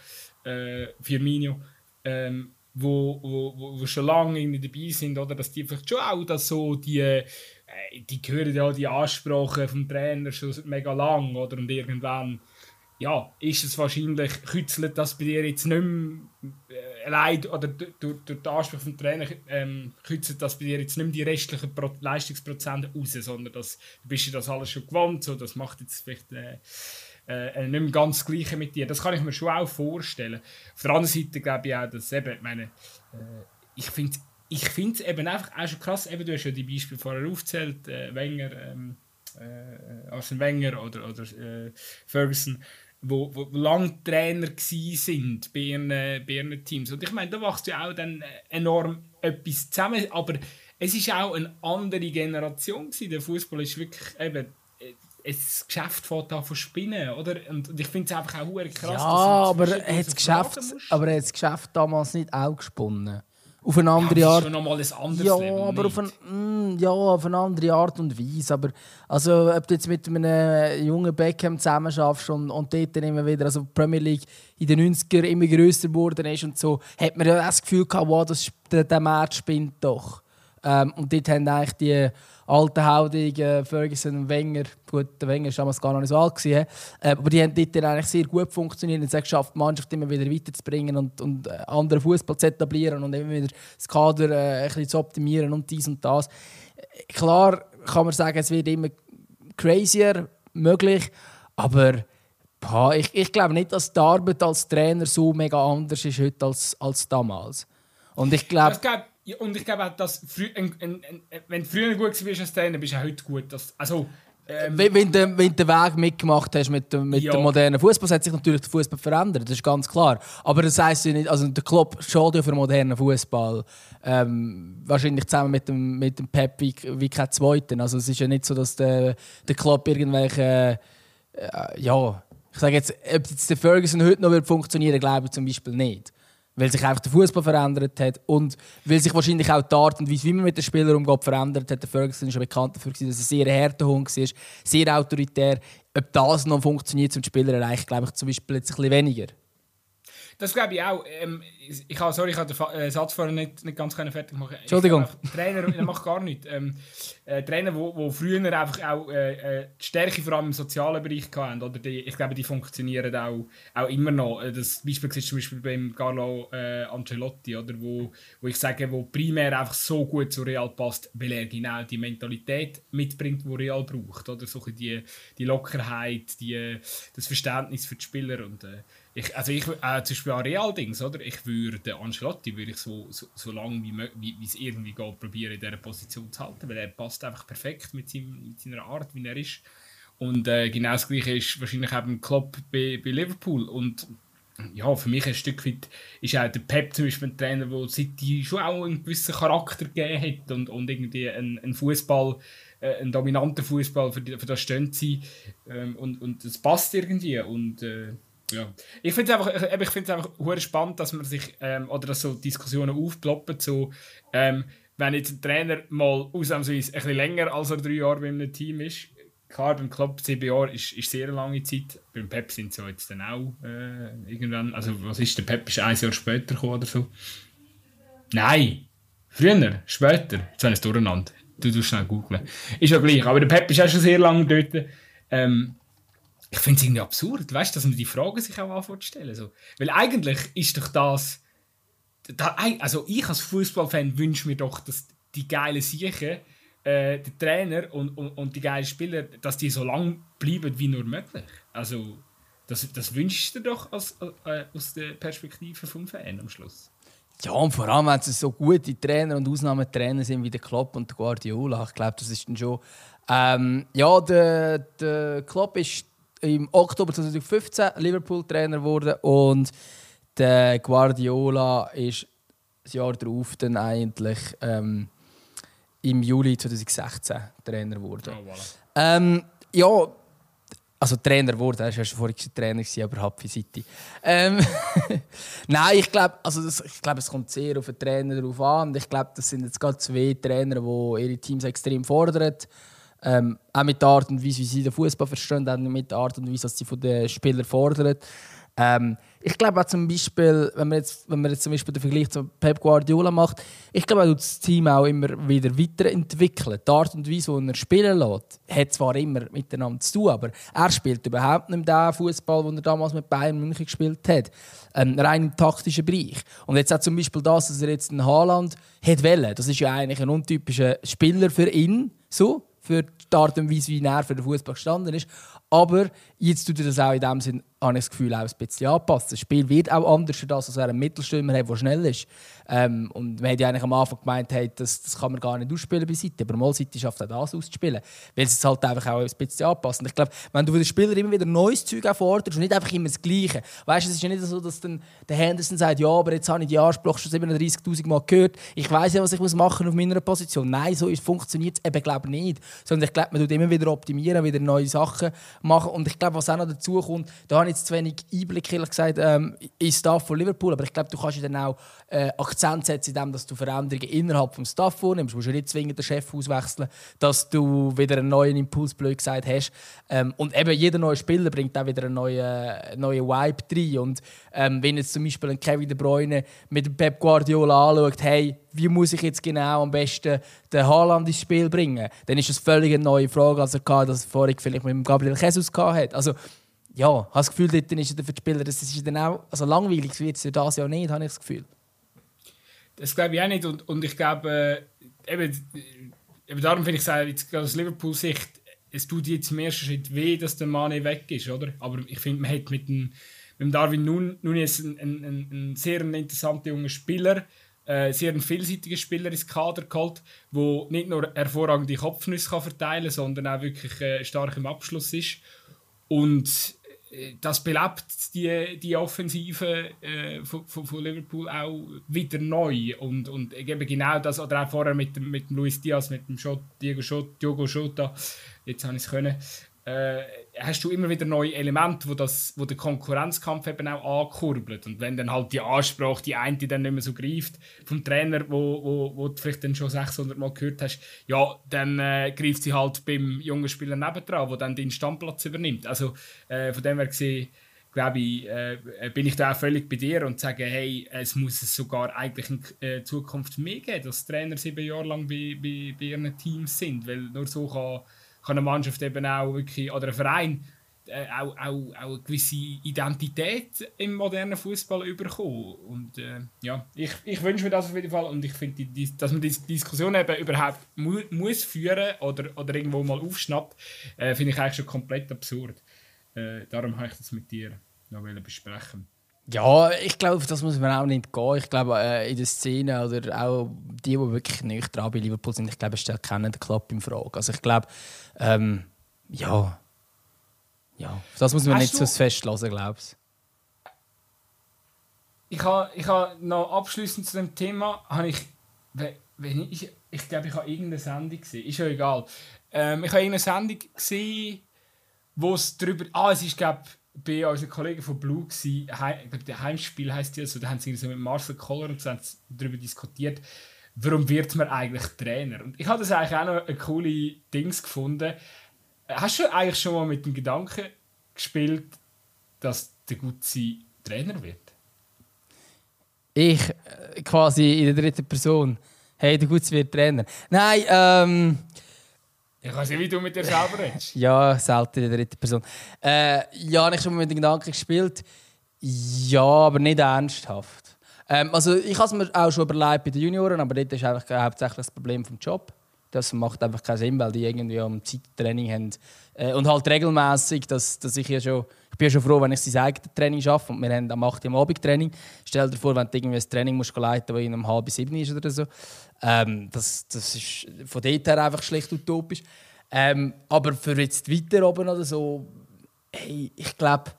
A: äh, Firmino, ähm, wo, wo, wo, schon lange irgendwie dabei sind, oder, dass die vielleicht schon auch dass so die, äh, die hören ja die Ansprache vom Trainer schon mega lang, oder, und irgendwann ja, ist es wahrscheinlich, kützelt das bei dir jetzt nicht mehr äh, allein, oder durch, durch den Anspruch vom Trainer, ähm, kützelt das bei dir jetzt nicht mehr die restlichen Pro Leistungsprozente raus, sondern das, du bist ja das alles schon gewohnt, so, das macht jetzt vielleicht, äh, äh, nicht mehr ganz das Gleiche mit dir. Das kann ich mir schon auch vorstellen. Auf der anderen Seite glaube ich auch, dass eben, meine, äh, ich finde ich es eben einfach auch schon krass, eben, du hast ja die Beispiele vorher aufgezählt, äh, Wenger, ähm, äh, Arsene Wenger oder, oder äh, Ferguson, wo, wo lange Trainer sind bei ihren, bei ihren Teams. Und ich meine, da wächst ja auch dann enorm etwas zusammen, aber es ist auch eine andere Generation gewesen. Der Fußball ist wirklich eben das Geschäft fängt an zu spinnen, oder? Und, und ich finde es einfach auch krass.
B: Ja, aber hat das Geschäft, aber hat das Geschäft damals nicht auch gesponnen? Auf eine andere
A: ja,
B: Art.
A: Schon nochmal ein anderes
B: ja,
A: Level,
B: aber auf, ein, mm, ja, auf eine andere Art und Weise. Aber also, ob du jetzt mit einem jungen Beckham zusammen schaffst und, und dort dann immer wieder, also die Premier League in den 90er immer grösser geworden ist und so, hat man ja das Gefühl gehabt, wow, das, der, der Match spinnt doch. Ähm, und dort haben eigentlich die alten Haudungen, Ferguson und Wenger, gut, der Wenger war damals gar noch nicht so alt, gewesen, äh, aber die haben dort eigentlich sehr gut funktioniert und es geschafft, die Mannschaft immer wieder weiterzubringen und, und äh, anderen Fußball zu etablieren und immer wieder das Kader äh, ein bisschen zu optimieren und dies und das. Klar kann man sagen, es wird immer crazier möglich, aber boah, ich, ich glaube nicht, dass die Arbeit als Trainer so mega anders ist heute als, als damals. Und ich glaube...
A: Ja, und ich glaube auch, dass frü ein, ein, ein, wenn du früher gut warst als Trainer, bist du auch heute gut. Dass, also,
B: ähm, wenn, wenn, du, wenn du den Weg mitgemacht hast mit, mit ja. dem modernen Fußball, hat sich natürlich der Fußball verändert, das ist ganz klar. Aber das heisst ja nicht, also der Club schaut ja für modernen Fußball. Ähm, wahrscheinlich zusammen mit dem, mit dem Pep wie, wie kein Zweiten. Also es ist ja nicht so, dass der, der Club irgendwelche. Äh, ja, ich sage jetzt, ob jetzt der Ferguson heute noch wird funktionieren, glaube ich zum Beispiel nicht weil sich einfach der Fußball verändert hat und weil sich wahrscheinlich auch die Art und Weise, wie man mit den Spielern umgeht, verändert hat. Der Ferguson ist schon bekannt dafür, dass er sehr härter Hund war, sehr autoritär. Ob das noch funktioniert, um die Spieler erreicht, glaube ich zum Beispiel jetzt ein bisschen weniger.
A: Das glaube ich auch. Ähm, ich habe, sorry, ich habe den äh, Satz vorher nicht, nicht ganz fertig machen.
B: Entschuldigung.
A: Trainer, der macht gar nichts. Ähm, äh, Trainer, wo, wo früher einfach auch äh, äh, die Stärke vor allem im sozialen Bereich hatten, oder die, ich glaube, die funktionieren auch, auch immer noch. Äh, das Beispiel ist zum Beispiel beim Carlo äh, Ancelotti, oder, wo, wo ich sage, wo primär einfach so gut zu Real passt, weil er genau die Mentalität mitbringt, die Real braucht, oder so die, die Lockerheit, die, das Verständnis für die Spieler und ich, also ich, äh, zum Beispiel an Real-Dings, oder? Ich würde Ancelotti würde ich so, so, so lange wie, wie, es irgendwie geht, probieren in dieser Position zu halten, weil er passt einfach perfekt mit, seinem, mit seiner Art, wie er ist. Und äh, genau das Gleiche ist wahrscheinlich ein Klopp bei, bei Liverpool. Und ja, für mich ein Stück weit ist auch der Pep zum Beispiel ein Trainer, der die schon auch einen gewissen Charakter gegeben hat und, und irgendwie ein, ein Fußball, äh, ein dominanter Fußball für, für das stehen sie. Ähm, und, und das passt irgendwie. Und äh, ja. Ich finde es einfach, ich find's einfach spannend, dass man sich, ähm, oder dass so Diskussionen aufploppen, so, ähm, wenn jetzt ein Trainer mal ausnahmsweise ein bisschen länger als er drei Jahre bei einem Team ist, klar, beim Club sieben Jahre ist, ist sehr lange Zeit, beim Pep sind so jetzt dann auch äh, irgendwann, also was ist, der Pep ist ein Jahr später gekommen oder so? Nein, früher, später, jetzt habe ich es durcheinander, du tust schnell googeln. Ist ja gleich, aber der Pep ist auch schon sehr lange dort, ähm, ich finde es irgendwie absurd, weißt, dass man die Fragen sich auch anfängt stellen. So. Weil eigentlich ist doch das, da, also ich als Fußballfan wünsche mir doch, dass die geilen Siechen, äh, der Trainer und, und, und, die geilen Spieler, dass die so lang bleiben wie nur möglich. Also das, das wünschst du doch als, äh, aus der Perspektive vom Fan am Schluss.
B: Ja, und vor allem, wenn es so gute Trainer und Ausnahmetrainer sind wie der Klopp und der Guardiola. Ich glaube, das ist dann schon. Ähm, ja, der, der Klopp ist im Oktober 2015 Liverpool-Trainer geworden und der Guardiola ist das Jahr darauf dann eigentlich ähm, im Juli 2016 Trainer geworden. Oh, voilà. ähm, ja, also Trainer wurde, er war schon vorher Trainer, aber halb für City. Ähm, Nein, ich glaube, also glaub, es kommt sehr auf den Trainer drauf an. Und ich glaube, das sind jetzt gerade zwei Trainer, die ihre Teams extrem fordern. Ähm, auch mit der Art und Weise, wie sie den Fußball verstehen, auch mit der Art und Weise, was sie von den Spielern fordern. Ähm, ich glaube auch zum Beispiel, wenn man jetzt, wenn man jetzt zum Beispiel den Vergleich zu Pep Guardiola macht, ich glaube, er das Team auch immer wieder weiterentwickeln. Die Art und Weise, wie er spielen lässt, hat zwar immer miteinander zu tun, aber er spielt überhaupt nicht den Fußball, den er damals mit Bayern München gespielt hat. Ähm, rein im taktischen Bereich. Und jetzt auch zum Beispiel das, dass er jetzt in Haaland hat wollen. Das ist ja eigentlich ein untypischer Spieler für ihn. So für die Art und Weise, wie er für den Fußball gestanden ist. Aber jetzt tut er das auch in dem Sinn, habe ich das Gefühl, auch ein bisschen anpassen. Das Spiel wird auch anders, als er einen Mittelstürmer hat, der schnell ist. Ähm, und man hat ja eigentlich am Anfang gemeint, hey, das, das kann man gar nicht ausspielen bei Seite. Aber mal Seite schafft auch das auszuspielen. Weil es halt einfach auch ein bisschen anpassen. Ich glaube, wenn du den Spieler immer wieder neues Zeug forderst und nicht einfach immer das Gleiche. Weißt du, es ist ja nicht so, dass dann der Henderson sagt, ja, aber jetzt habe ich die Ansprache schon 37.000 Mal gehört. Ich weiß ja, was ich muss machen auf meiner Position. Nein, so funktioniert es eben glaube nicht. Sondern ich glaube, man tut immer wieder optimieren, wieder neue Sachen machen. Und ich glaube, was auch noch dazu kommt, da habe ich jetzt zu wenig Einblick gesagt, ähm, in Staff von Liverpool. Aber ich glaube, du kannst dann auch äh, Akzent setzen, indem dass du Veränderungen innerhalb des Staff vornimmst. Du musst ja nicht zwingend den Chef auswechseln, dass du wieder einen neuen Impuls, blöd gesagt, hast. Ähm, und eben jeder neue Spieler bringt auch wieder einen neuen, neuen Vibe rein. Und ähm, wenn jetzt zum Beispiel ein Kevin De Bruyne mit Pep Guardiola anschaut, hey, wie muss ich jetzt genau am besten den Haaland ins Spiel bringen, dann ist das völlig eine neue Frage, als er hatte, das vorher vielleicht mit Gabriel Jesus hatte. Also, ja, ich habe das Gefühl, dort ist für die Spieler, das ist dann auch, also langweilig wird es ja das ja nicht, habe ich das Gefühl.
A: Das glaube ich auch nicht und, und ich glaube, äh, eben, eben darum finde ich es jetzt aus Liverpool-Sicht, es tut jetzt im ersten Schritt weh, dass der Mane weg ist, oder? Aber ich finde, man hat mit dem, mit dem Darwin Nunes einen, einen, einen sehr interessanten jungen Spieler, äh, sehr ein vielseitiger Spieler ins Kader geholt, der nicht nur hervorragende Kopfnüsse kann verteilen kann, sondern auch wirklich äh, stark im Abschluss ist. Und das belebt die, die Offensive äh, von, von, Liverpool auch wieder neu. Und, und eben genau das, oder auch vorher mit dem, mit dem Luis Diaz, mit dem Schott, Diego Schott, Diogo Jota, jetzt habe ich es können, äh, hast du immer wieder neue Elemente, wo, das, wo der Konkurrenzkampf eben auch ankurbelt. Und wenn dann halt die Ansprache, die eine dann nicht mehr so greift, vom Trainer, wo, wo, wo du vielleicht dann schon 600 Mal gehört hast, ja, dann äh, greift sie halt beim jungen Spieler nebendran, der dann den Stammplatz übernimmt. Also äh, von dem her gesehen, glaube ich, äh, bin ich da auch völlig bei dir und sage, hey, es muss es sogar eigentlich in äh, Zukunft mehr geben, dass Trainer sieben Jahre lang bei, bei, bei ihren Teams sind, weil nur so kann kann eine Mannschaft eben auch wirklich, oder ein Verein äh, auch, auch, auch eine gewisse Identität im modernen Fußball bekommen. Und äh, ja, ich, ich wünsche mir das auf jeden Fall und ich finde, dass man diese Diskussion eben überhaupt mu muss führen oder, oder irgendwo mal aufschnappt, äh, finde ich eigentlich schon komplett absurd. Äh, darum habe ich das mit dir noch besprechen.
B: Ja, ich glaube, das muss man auch nicht gehen. Ich glaube, äh, in der Szene oder auch die, die wirklich nicht dran bei Liverpool sind, ich glaube, es stellt keinen den Club in Frage. Also ich glaube, ähm, ja, ja, das muss man Hast nicht so festlassen, glaube ich.
A: Ich habe ich ha noch abschließend zu dem Thema, habe ich, wenn ich, ich glaube, ich habe irgendeine Sendung gesehen, ist ja egal. Ähm, ich habe irgendeine Sendung gesehen, wo es darüber, ah, es ist glaube bei unseren Kollegen von Blue gewesen, ich glaube, der Heimspiel heißt ja so, da haben sie so mit Marcel Koller und so darüber diskutiert, warum wird man eigentlich Trainer? Und ich habe das eigentlich auch noch ein coole Dings gefunden. Hast du eigentlich schon mal mit dem Gedanken gespielt, dass der Gutzi Trainer wird?
B: Ich äh, quasi in der dritten Person. Hey, der Gutzi wird Trainer. Nein, ähm
A: ich weiß nicht, wie du mit dir selber redest.
B: ja, selten in der dritten Person. Äh, ja, habe ich mal mit den Gedanken gespielt. Ja, aber nicht ernsthaft. Ähm, also ich habe es mir auch schon überlegt bei den Junioren, aber dort ist einfach hauptsächlich das Problem vom Job. Das macht einfach keinen Sinn, weil die irgendwie am Zeittraining haben. Äh, und halt regelmäßig, dass, dass ich ja schon, ich bin ja schon froh, wenn ich sein eigenes Training schaffe. Und wir haben am 8. Uhr Abend Training. Stell dir vor, wenn du irgendwie ein Training musst leiten musst, das um halb sieben ist oder so. Ähm, das, das ist von dort her einfach schlecht utopisch. Ähm, aber für jetzt weiter oben oder so, hey, ich glaube,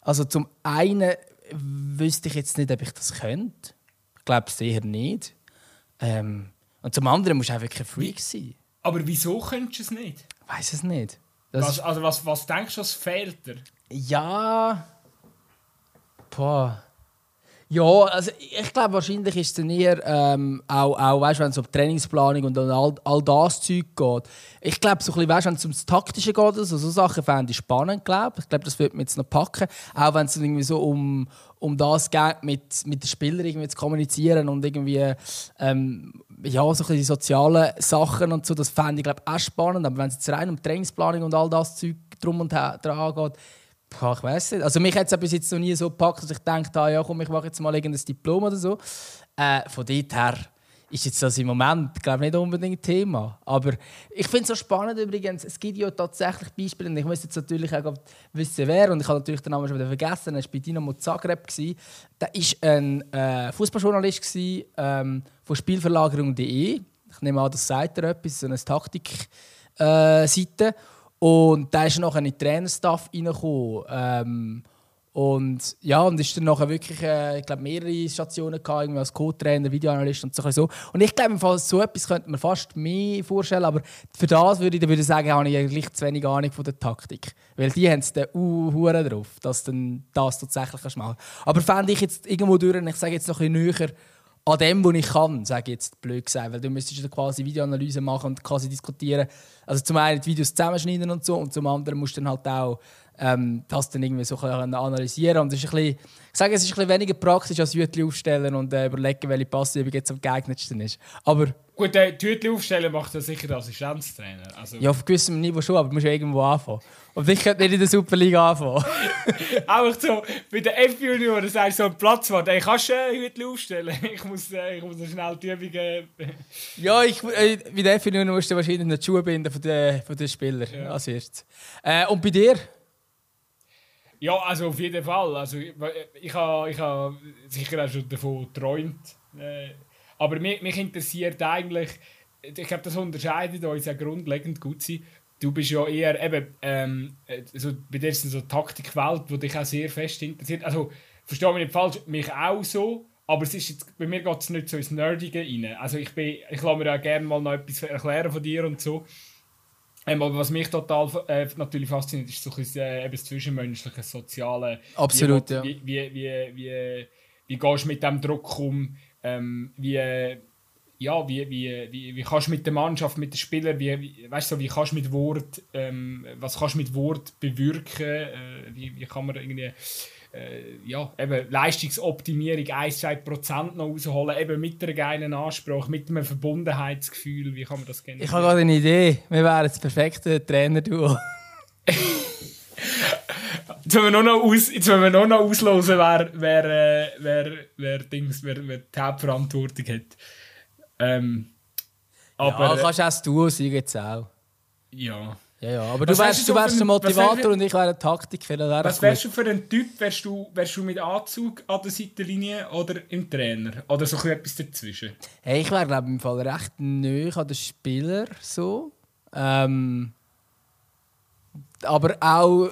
B: also zum einen wüsste ich jetzt nicht, ob ich das könnte. Ich glaube sicher nicht. Ähm, und zum anderen musst du einfach kein Freak sein.
A: Aber wieso könntest du es nicht?
B: Ich weiß es nicht.
A: Was, also was, was denkst du, was fehlt dir?
B: Ja. Boah. Ja, also ich glaube, wahrscheinlich ist es eher ähm, auch, auch weißt, wenn es um Trainingsplanung und all, all das Zeug geht. Ich glaube, so wenn es ums Taktische geht, also so Sachen fände ich spannend, glaube ich. glaube, das würde man jetzt noch packen. Auch wenn es irgendwie so um, um das geht, mit, mit den Spielern irgendwie zu kommunizieren und irgendwie ähm, ja, so die sozialen Sachen und so, das fände ich glaube auch spannend. Aber wenn es jetzt rein um Trainingsplanung und all das Zeug drum und dran geht, Boah, ich weiß nicht. Also mich hat es bis jetzt noch nie so gepackt, dass ich denke, ah, ja, komm, ich mache jetzt mal irgendein Diplom oder so. Äh, von dort her, ist jetzt das im Moment glaube nicht unbedingt Thema. Aber ich finde es so spannend übrigens, es gibt ja tatsächlich Beispiele, und ich muss jetzt natürlich auch wissen, wer, und ich habe natürlich den Namen schon wieder vergessen, er war bei Dynamo Zagreb. Da war ein äh, Fußballjournalist ähm, von Spielverlagerung.de. Ich nehme an, das sagt er etwas, so eine Taktik-Seite. Äh, und da ist nachher in den Trainerstaff reingekommen. Ähm, und ja, und ist dann nachher wirklich, äh, ich glaube, mehrere Stationen gehabt, irgendwie als Co-Trainer, Videoanalyst und so. Und ich glaube, so etwas könnte man fast mehr vorstellen, aber für das würde ich, würde sagen, habe ich eigentlich zu wenig Ahnung von der Taktik. Weil die haben es dann uh, drauf, dass du das tatsächlich machen kannst. Aber fände ich jetzt irgendwo durch, ich sage jetzt noch ein bisschen näher, an dem, was ich kann, sage ich jetzt blöd gesagt. Weil du müsstest quasi Videoanalyse machen und quasi diskutieren. Also zum einen die Videos zusammenschneiden und so und zum anderen musst du dann halt auch ähm, das dann irgendwie so analysieren und es ist ein bisschen, ich sage, es ist ein bisschen weniger praktisch als Hütchen aufstellen und äh, überlegen, welche Passübung jetzt am geeignetsten ist. Aber
A: Gut, äh, die Hütchen aufstellen macht ja sicher der Assistenztrainer. Also.
B: Ja, auf gewissem Niveau schon, aber du musst ja irgendwo anfangen. Und ich könnte nicht in der Superliga anfangen.
A: Auch so, bei der F-Junior, da sagst so ein Platzwart, ey, kannst du äh, Hütchen aufstellen? ich muss, äh, ich muss schnell die Übungen... Äh,
B: ja, ich, äh, bei der F-Junior musst du wahrscheinlich eine Schuhe binden von den, von den Spielern ja. als erstes. Äh, und bei dir?
A: Ja, also auf jeden Fall. Also, ich, habe ich ha sicher auch schon davon geträumt. Äh, aber mich, mich interessiert eigentlich, ich glaube, das unterscheidet uns ja grundlegend gut. Du bist ja eher eben, ähm, also bei dir ist es so Taktikwelt, die dich auch sehr fest interessiert. Also, verstehe mich nicht falsch, mich auch so, aber es ist jetzt, bei mir geht es nicht so ins Nerdige rein. Also ich, ich lasse mir ja gerne mal noch etwas erklären von dir und so. Ähm, aber was mich total äh, natürlich fasziniert, ist so ein äh, eben das Zwischenmenschliche, Soziale.
B: Absolut,
A: wie,
B: ja.
A: Wie, wie, wie, wie, wie gehst du mit dem Druck um? Ähm, wie, ja, wie, wie, wie, wie kannst du mit der Mannschaft, mit den Spielern, wie, wie, weißt du, wie kannst du mit Wort, ähm, was kannst du mit Wort bewirken? Äh, wie, wie kann man irgendwie äh, ja, eben Leistungsoptimierung 1-2% noch rausholen, eben mit einer geilen Ansprache, mit einem Verbundenheitsgefühl. Wie kann man das
B: generieren? Ich habe gerade eine Idee. Wir wären das perfekte Trainer-Duo.
A: Jetzt wollen wir noch, aus, jetzt wollen wir nur noch auslosen, wer, wer, äh, wer, wer, Dings, wer, wer die Hauptverantwortung hat. Ähm,
B: aber, ja, kannst du auch das Duo sein, jetzt auch.
A: Ja.
B: Ja, ja, aber was du wärst, du wärst der Motivator und ich wäre ein Taktiker.
A: Was wärst du für ein Typ? Wärst du, wärst du mit Anzug an der Seitenlinie oder im Trainer? Oder so etwas dazwischen?
B: Hey, ich wäre, glaube im Fall recht neu an den Spieler. So. Ähm, aber auch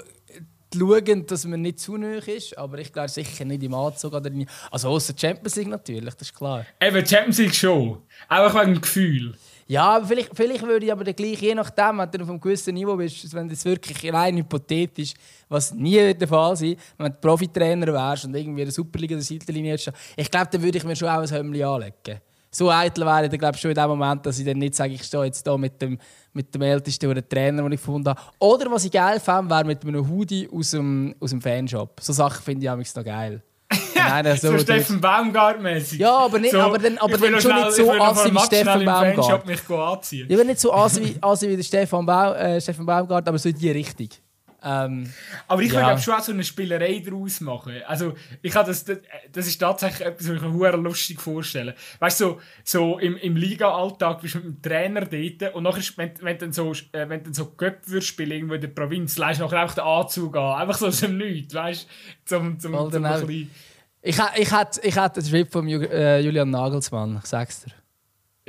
B: schauen, dass man nicht zu neu ist. Aber ich glaube sicher nicht im Anzug oder in, Also außer Champions League natürlich, das ist klar.
A: Eben, Champions League schon. Auch wegen dem Gefühl.
B: Ja, vielleicht, vielleicht würde ich aber gleich, je nachdem, wenn du auf einem gewissen Niveau bist, wenn das wirklich rein hypothetisch, was nie der Fall sein wenn du Profitrainer wärst und irgendwie in der Superliga der Seitenlinie hättest, ich glaube, dann würde ich mir schon auch ein Hömmli anlegen. So eitel wäre ich glaube schon in dem Moment, dass ich dann nicht sage, ich stehe jetzt hier mit dem, mit dem ältesten oder Trainer, den ich gefunden habe. Oder was ich geil fände, wäre mit einem Hoodie aus dem, aus dem Fanshop. So Sachen finde ich noch geil.
A: Nein, so, so Steffen Baumgart-mäßig.
B: Ja, aber, nicht, so, aber dann, aber dann schon nicht so assi wie Steffen Baumgart.
A: mich anziehen.
B: Ja, nicht so assi wie, assi wie der Stefan, Bau, äh, Steffen Baumgart, aber so in die Richtung. Ähm,
A: aber ich ja. würde schon auch so eine Spielerei daraus machen. Also, ich habe das, das ist tatsächlich etwas, was ich mir lustig vorstellen Weißt du, so, so im, im Liga-Alltag bist du mit dem Trainer dort und nachher, wenn, wenn du dann so, äh, wenn dann so Göpp spielen irgendwo in der Provinz, leist nachher einfach den Anzug an. Einfach so aus dem Nichts, weißt du? Zum, zum, zum, zum ein bisschen
B: ich, ich, hätte, ich hätte den Schritt von äh, Julian Nagelsmann, ich sag's dir.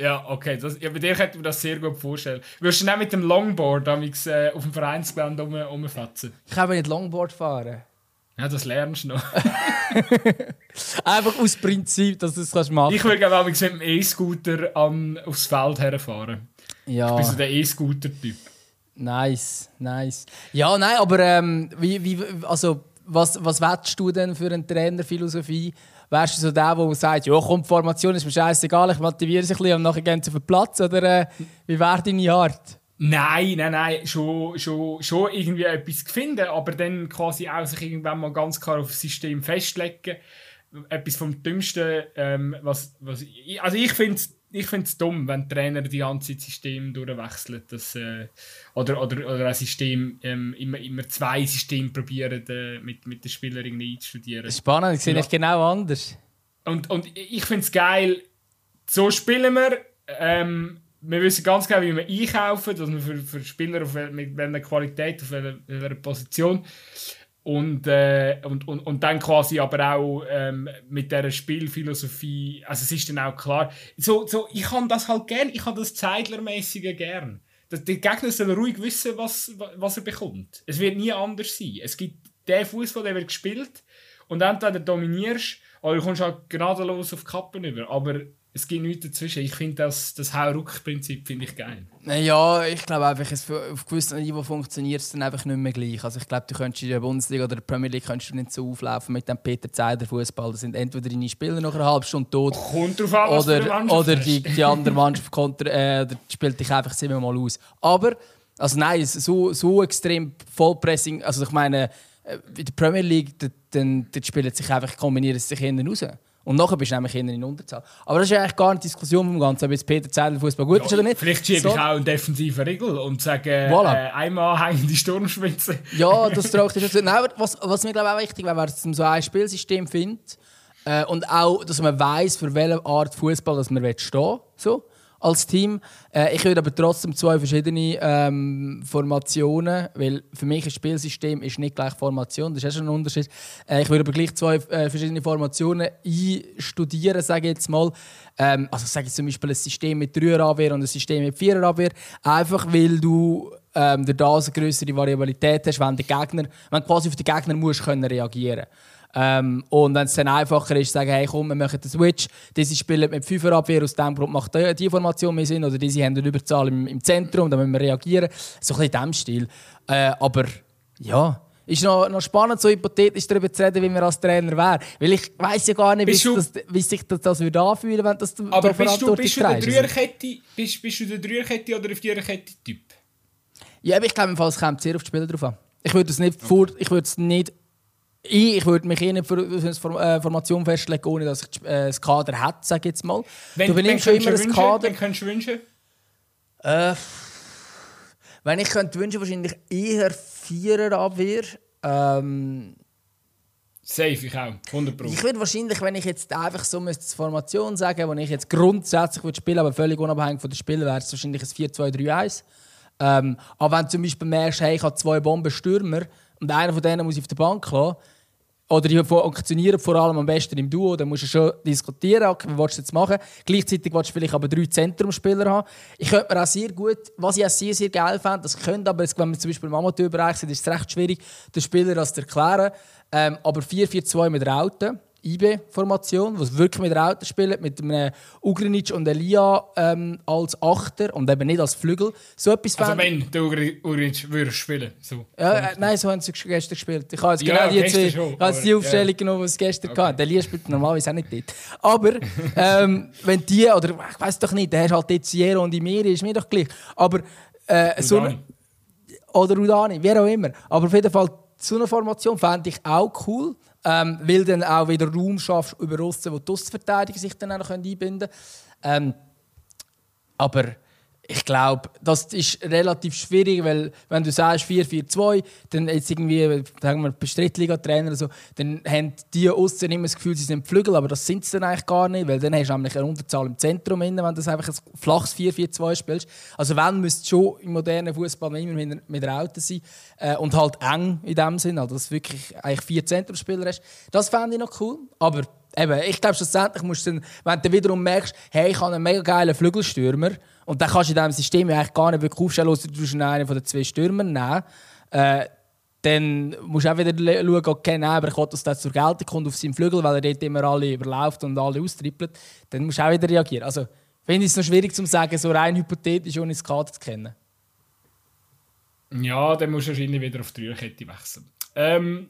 A: Ja, okay. Das, ja, bei dir könnte ich mir das sehr gut vorstellen. Würdest du nicht mit dem Longboard äh, auf dem Vereinsgelände um, umfetzen?
B: Ich kann nicht Longboard fahren.
A: Ja, das lernst du noch.
B: Einfach aus Prinzip, dass du es das machen
A: kannst. Ich würde gerne mit dem E-Scooter aufs Feld herfahren. Ja. Ich bin so der E-Scooter-Typ.
B: Nice, nice. Ja, nein, aber ähm, wie, wie, also was, was willst du denn für eine Trainerphilosophie? Wärst du so der, der sagt, ja komm, die Formation ist mir scheißegal, ich motiviere sich ein bisschen und nachher gehen sie auf den Platz? Oder äh, wie wäre deine Art?
A: Nein, nein, nein, schon, schon, schon irgendwie etwas finden, aber dann quasi auch sich irgendwann mal ganz klar auf das System festlegen. Etwas vom Dümmsten, ähm, was, was ich, also ich finde es ich finde es dumm, wenn Trainer die ganze Zeit System durchwechseln. Dass, äh, oder, oder, oder ein System, ähm, immer, immer zwei Systeme probieren, äh, mit, mit den Spielern irgendwie einzustudieren.
B: Spannend, ich sehe ja. ich genau anders.
A: Und, und ich finde es geil, so spielen wir. Ähm, wir wissen ganz genau, wie wir einkaufen, dass wir für, für Spieler auf wel- mit welcher Qualität, auf welcher, welcher Position. Und, äh, und, und, und dann quasi aber auch ähm, mit dieser Spielphilosophie, also es ist dann auch klar, so, so, ich kann das halt gern, ich habe das Zeidlermäßige gern. Der Gegner soll ruhig wissen, was, was er bekommt. Es wird nie anders sein. Es gibt den Fußball, der wird gespielt und entweder dominierst oder du kommst halt gnadenlos auf die Kappen über. Aber es gibt nichts dazwischen. Ich finde das, das Hau-Ruck-Prinzip finde ich geil.
B: Ja, ich glaube einfach, es, auf gewissem Niveau funktioniert es dann einfach nicht mehr gleich. Also ich glaube, du könntest in der Bundesliga oder der Premier League könntest du nicht so auflaufen mit dem Peter Zeider Fußball. Das sind entweder deine Spieler nach einer halben Stunde tot
A: Kommt drauf an,
B: oder, oder die, die andere Mannschaft konter, äh, spielt dich einfach siebenmal aus. Aber, also nein, so, so extrem Vollpressing, also ich meine, äh, in der Premier League, dann, dort spielen sich einfach, kombinieren sich hinten raus. Und nachher bist du nämlich hinten in Unterzahl. Aber das ist eigentlich gar die Diskussion vom Ganzen, ob jetzt Peter Zeidler Fußball gut ist oder nicht.
A: Vielleicht schiebe
B: So-
A: ich auch einen defensiven Regel und sage,
B: Voilà.
A: äh, einmal hängen die Sturmspitze.
B: Ja, das tragt dich schon. Nein, aber was, was mir glaube ich auch wichtig wäre, dass man so ein Spielsystem findet äh, und auch, dass man weiß, für welche Art Fußball man stehen will, so als Team. Äh, ich würde aber trotzdem zwei verschiedene ähm, Formationen, weil für mich ein Spielsystem ist nicht gleich Formation, das ist schon ein Unterschied. Äh, ich würde aber gleich zwei äh, verschiedene Formationen einstudieren, sage ich jetzt mal. Ähm, also sage ich zum Beispiel ein System mit 3er Abwehr und ein System mit 4er Abwehr, einfach weil du ähm, das eine größere Variabilität hast, wenn der Gegner, wenn quasi auf den Gegner musst können reagieren. Ähm, und wenn es dann einfacher ist, sagen, hey, komm, wir machen den Switch, diese spielen mit 5er Abwehr, aus dem Grund macht die, die Formation mehr Sinn, oder diese haben eine Überzahl im, im Zentrum, da müssen wir reagieren. So ein bisschen in diesem Stil. Äh, aber ja, ist noch, noch spannend, so hypothetisch darüber zu reden, wie man als Trainer wäre. Weil ich weiß ja gar nicht, wie,
A: du-
B: das, wie sich das, das würde anfühlen wenn das
A: Aber bist du, bist du der Dreierkette, bist, bist du der Dreierkette oder der Viererkette-Typ?
B: Ja, aber ich glaube, es kommt sehr auf die Spieler drauf an. Ich würde es nicht vor, ich würde es nicht, ich, würde mich eh nicht für eine äh, Formation festlegen, ohne dass ich äh, das Kader hätte, sage ich jetzt mal. du benimmst schon immer ein Kader.
A: Wenn könntest du wünschen?
B: Äh, wenn ich könnte wünschen, wahrscheinlich eher Vierer-Abwehr. Ähm,
A: Safe, ich auch. 100 Pro.
B: ich würde wahrscheinlich, wenn ich jetzt einfach so müsste, die Formation sagen, wenn ich jetzt grundsätzlich würde spielen, aber völlig unabhängig von den Spielen, wäre es wahrscheinlich ein 4-2-3-1. Ähm, aber wenn du zum Beispiel merkst, hey, ich habe zwei Bombenstürmer und einer von denen muss ich auf der Bank lassen, oder die funktionieren vor allem am besten im Duo, dann musst du schon diskutieren, okay, willst du jetzt machen. Gleichzeitig willst du vielleicht aber drei Zentrumspieler haben. Ich könnte mir auch sehr gut, was ich auch sehr, sehr geil fände, das könnte aber, wenn wir zum Beispiel im Amateurbereich sind, ist es recht schwierig, den Spieler das zu erklären. Ähm, aber 4-4-2 mit Rauten, IB-Formation, was wirklich mit Rauten spielt, mit einem Ugrinic und Elia ähm, als Achter und eben nicht als Flügel. So etwas
A: Also wenn du Uri- Uric würdest spielen. So.
B: ja, äh, nein, so haben sie gestern gespielt. Ich habe jetzt
A: Ja,
B: genau die, zwei-
A: schon,
B: ich habe jetzt die Aufstellung
A: ja.
B: genommen, die sie gestern okay. Der Lia spielt normalerweise auch nicht dort. Aber ähm, wenn die, oder ich weiß doch nicht, der hast halt dort Sierra und Imiri, ist mir doch gleich. Aber äh, so oder Udani, wer auch immer. Aber auf jeden Fall, so eine Formation fände ich auch cool, ähm, weil dann auch wieder Raum schaffst über Russen, wo die Außenverteidiger sich dann auch noch einbinden können. Ähm, aber ich glaube, das ist relativ schwierig, weil wenn du sagst 4-4-2, dann jetzt irgendwie, sagen wir, bei Drittliga-Trainer so, dann haben die Aussen immer das Gefühl, sie sind Flügel, aber das sind sie dann eigentlich gar nicht, weil dann hast du nämlich eine Unterzahl im Zentrum, wenn du einfach ein flaches 4-4-2 spielst. Also wenn, müsste schon im modernen Fußball immer mit, mit Rauten sein äh, und halt eng in dem Sinn, also dass du wirklich eigentlich vier Zentrumspieler hast. Das fände ich noch cool, aber Eben, ich glaube, schlussendlich musst du dann, wenn du wiederum merkst, hey, ich habe einen mega geilen Flügelstürmer und dann kannst du in diesem System ja eigentlich gar nicht wirklich aufstellen, außer du einen von den zwei Stürmern nehmen, äh, dann musst du auch wieder schauen, okay, nein, aber ich will, dass der zur Geltung kommt auf seinem Flügel, weil er dort immer alle überläuft und alle austrippelt. Dann musst du auch wieder reagieren. Also, finde ich es noch schwierig zu sagen, so rein hypothetisch, ohne das Kader zu kennen.
A: Ja, dann musst du wahrscheinlich wieder auf die Dreierkette wechseln. Ähm,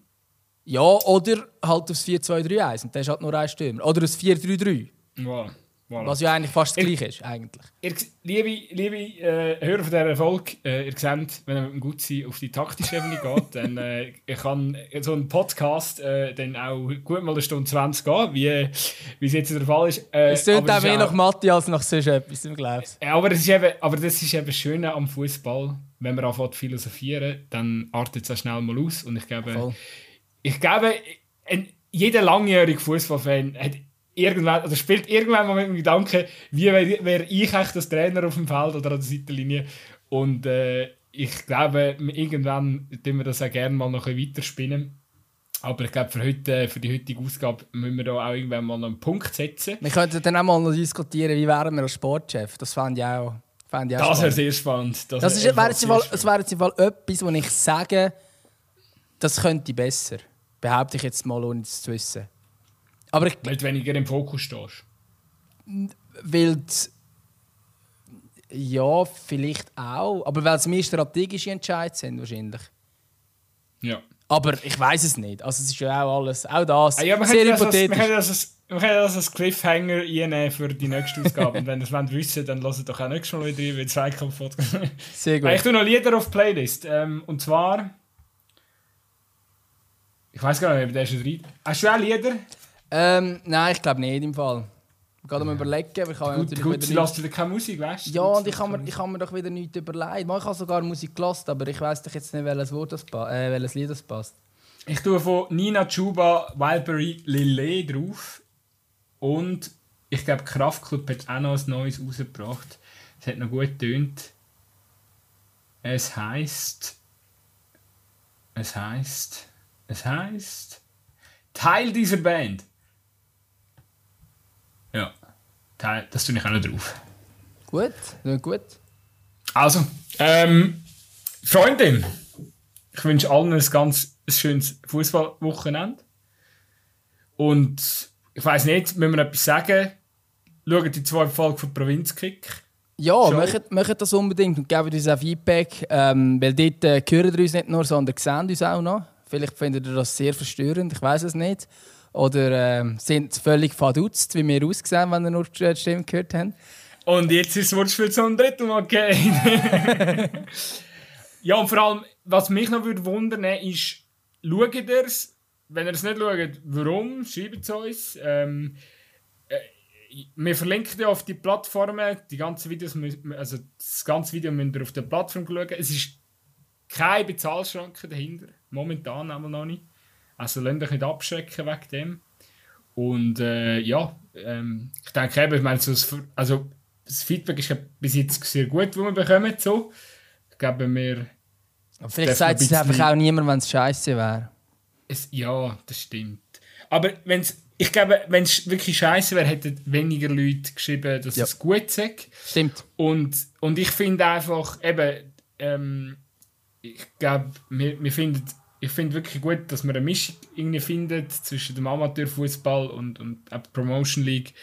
B: Ja, oder halt aufs 4-2-3-1 und dann ist halt nur ein Stürmer. Oder aufs 4-3-3,
A: voilà, voilà.
B: was ja eigentlich fast das
A: Ich-
B: Gleiche ist. Eigentlich.
A: Ihr, liebe liebe äh, Hörer von dieser Folge, äh, ihr seht, wenn er mit dem Gutsein auf die taktische Ebene geht, dann äh, kann so ein Podcast äh, dann auch gut mal eine Stunde 20 gehen, wie, wie es jetzt der Fall ist. Äh,
B: Es
A: aber
B: auch mehr nach Mathe als nach sonst etwas, ich glaube
A: Ja, aber das ist eben, aber das ist eben das Schöne am Fußball. Wenn man anfängt zu philosophieren, dann artet es auch schnell mal aus. Und ich glaube,
B: Voll.
A: Ich glaube, ein, jeder langjährige Fußballfan hat irgendwann, oder spielt irgendwann mal mit dem Gedanken, wie wäre wär ich eigentlich das Trainer auf dem Feld oder an der Seitenlinie. Und äh, ich glaube, irgendwann tun wir das auch gerne mal noch ein bisschen weiterspinnen. Aber ich glaube, für, heute, für die heutige Ausgabe müssen wir da auch irgendwann mal einen Punkt setzen.
B: Wir könnten dann auch mal noch diskutieren, wie wären wir als Sportchef. Das fände ich auch, fände ich auch
A: Das wäre sehr spannend.
B: Das, das ist, wäre jetzt, Fall, das wäre jetzt im Fall etwas, wo ich sage, das könnte besser. Behaupte ich jetzt mal, ohne es zu wissen.
A: Aber ich, weil du weniger im Fokus stehst.
B: Weil ja, vielleicht auch. Aber weil es mehr strategische Entscheidungen sind, wahrscheinlich.
A: Ja.
B: Aber ich weiß es nicht. Also es ist ja auch alles, auch das,
A: ja, sehr hypothetisch. wir können das als, wir können das als Cliffhanger einnehmen für die nächste Ausgabe. Und wenn ihr es wissen dann lasst doch auch nächstes Mal wieder rein, weil Zweikampf
B: Sehr gut.
A: Ich tue noch Lieder auf die Playlist. Ähm, und zwar... Ich weiß gar nicht, ob der schon rein... Hast du auch Lieder?
B: Ähm, nein, ich glaube nicht im Fall. Ich kann mir überlegen, aber ich
A: habe gut, gut, lässt wieder keine Musik, weißt
B: du? Ja, und ich habe mir, ich habe mir doch wieder nichts überlegt. Ich habe sogar Musik gelassen, aber ich weiß doch jetzt nicht, welches, Wort das äh, welches Lied das passt.
A: Ich tue von Nina Chuba Wildberry Lillet drauf. Und ich glaube, Kraftclub hat auch noch ein neues rausgebracht. Es hat noch gut getönt. Es heißt. Es heißt. Es heißt. Teil dieser Band. Ja, das tue ich auch noch drauf.
B: Gut, gut.
A: Also, ähm, Freundin, ich wünsche allen ein ganz schönes Fußballwochenende. Und ich weiß nicht, müssen wir etwas sagen? Schaut die zwei Folgen von Provinzkick.
B: Ja, macht, macht das unbedingt und gebt uns auch Feedback. Ähm, weil dort äh, hören wir uns nicht nur, sondern sehen uns auch noch. Vielleicht findet ihr das sehr verstörend, ich weiß es nicht. Oder äh, sind völlig verdutzt, wie wir aussehen, wenn ihr nur die Stimme gehört habt.
A: Und jetzt ist das Wortspiel zum dritten Mal okay. ja, und vor allem, was mich noch würde wundern ist, schaut ihr es? Wenn ihr es nicht schaut, warum? Schreibt es uns. Ähm, äh, wir verlinken ja auf die Plattformen, die ganzen Videos, also das ganze Video müsst ihr auf der Plattform schauen. Es ist keine Bezahlschranke dahinter, momentan einmal noch nicht. Also lasst euch nicht abschrecken wegen dem. Und äh, ja, ähm, ich denke eben, ich meine, so das, also das Feedback ist bis jetzt sehr gut, das wir bekommen. So. Ich glaube, wir.
B: Aber vielleicht sagt es einfach auch niemand, wenn es scheiße wäre.
A: Ja, das stimmt. Aber wenn's, ich glaube, wenn es wirklich scheiße wäre, hätten weniger Leute geschrieben, dass ja. es gut ist.
B: Stimmt.
A: Und, und ich finde einfach, eben, ähm, ich glaube, wir, wir finden ich finde wirklich gut, dass man eine Mischung irgendwie findet zwischen dem Amateurfußball und, und der Promotion League.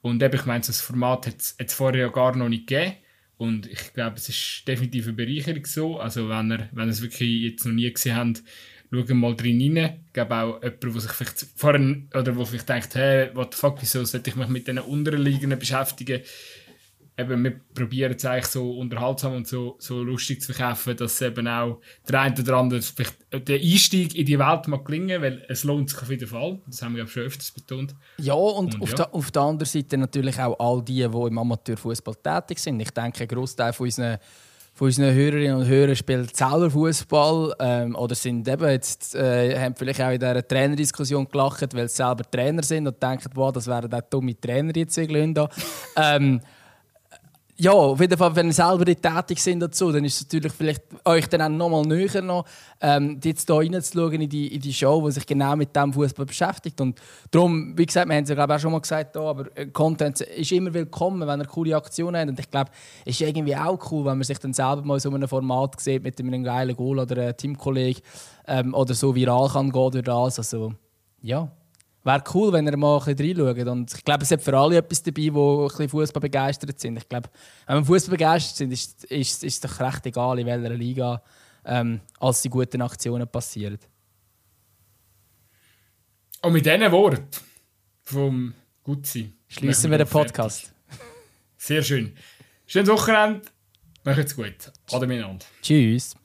A: Und eben, ich meine, das Format hat es vorher ja gar noch nicht gegeben. Und ich glaube, es ist definitiv eine Bereicherung so. Also, wenn ihr, wenn ihr es wirklich jetzt noch nie gesehen habt, schaut mal drin rein. Ich glaube auch jemand, der sich vielleicht vorhin, oder wo vielleicht denkt, hey, what the fuck, wieso sollte ich mich mit diesen unteren Ligen beschäftigen? Eben, wir probieren es eigentlich so unterhaltsam und so, so lustig zu verkaufen, dass eben auch der eine oder andere vielleicht der Einstieg in die Welt mag gelingen, weil es lohnt sich auf jeden Fall. Das haben wir schon öfters betont.
B: Ja, und, und auf, ja. Der, auf der anderen Seite natürlich auch all die, die im Amateurfußball tätig sind. Ich denke, ein Großteil von unseren von unseren Hörerinnen und Hörern spielt selber Fußball ähm, oder sind eben jetzt, äh, haben vielleicht auch in dieser Trainerdiskussion gelacht, weil sie selber Trainer sind und denken, wow, das wären auch dumme Trainer jetzt irgendwie ähm, ja, auf jeden Fall, wenn ihr selber tätig sind dazu, dann ist es natürlich vielleicht euch dann auch nochmal näher noch, ähm, jetzt hier reinzuschauen in die, in die Show, die sich genau mit dem Fußball beschäftigt. Und darum, wie gesagt, wir haben es ja glaube auch schon mal gesagt, hier, aber äh, Content ist immer willkommen, wenn ihr coole Aktionen habt. Und ich glaube, es ist irgendwie auch cool, wenn man sich dann selber mal so in einem Format sieht mit einem geilen Goal oder einem Teamkollegen ähm, oder so viral kann gehen durch das. Also, ja wäre cool, wenn ihr mal ein bisschen reinschaut. Und ich glaube, es hat für alle etwas dabei, die ein bisschen Fußball begeistert sind. Ich glaube, wenn wir Fußball begeistert sind, ist, ist, ist es doch recht egal, in welcher Liga ähm, als die guten Aktionen passieren.
A: Und mit diesen Worten vom Gutsein
B: schließen wir den Podcast.
A: Sehr schön. Schönes Wochenende. Macht's gut. Ade miteinander.
B: Tschüss.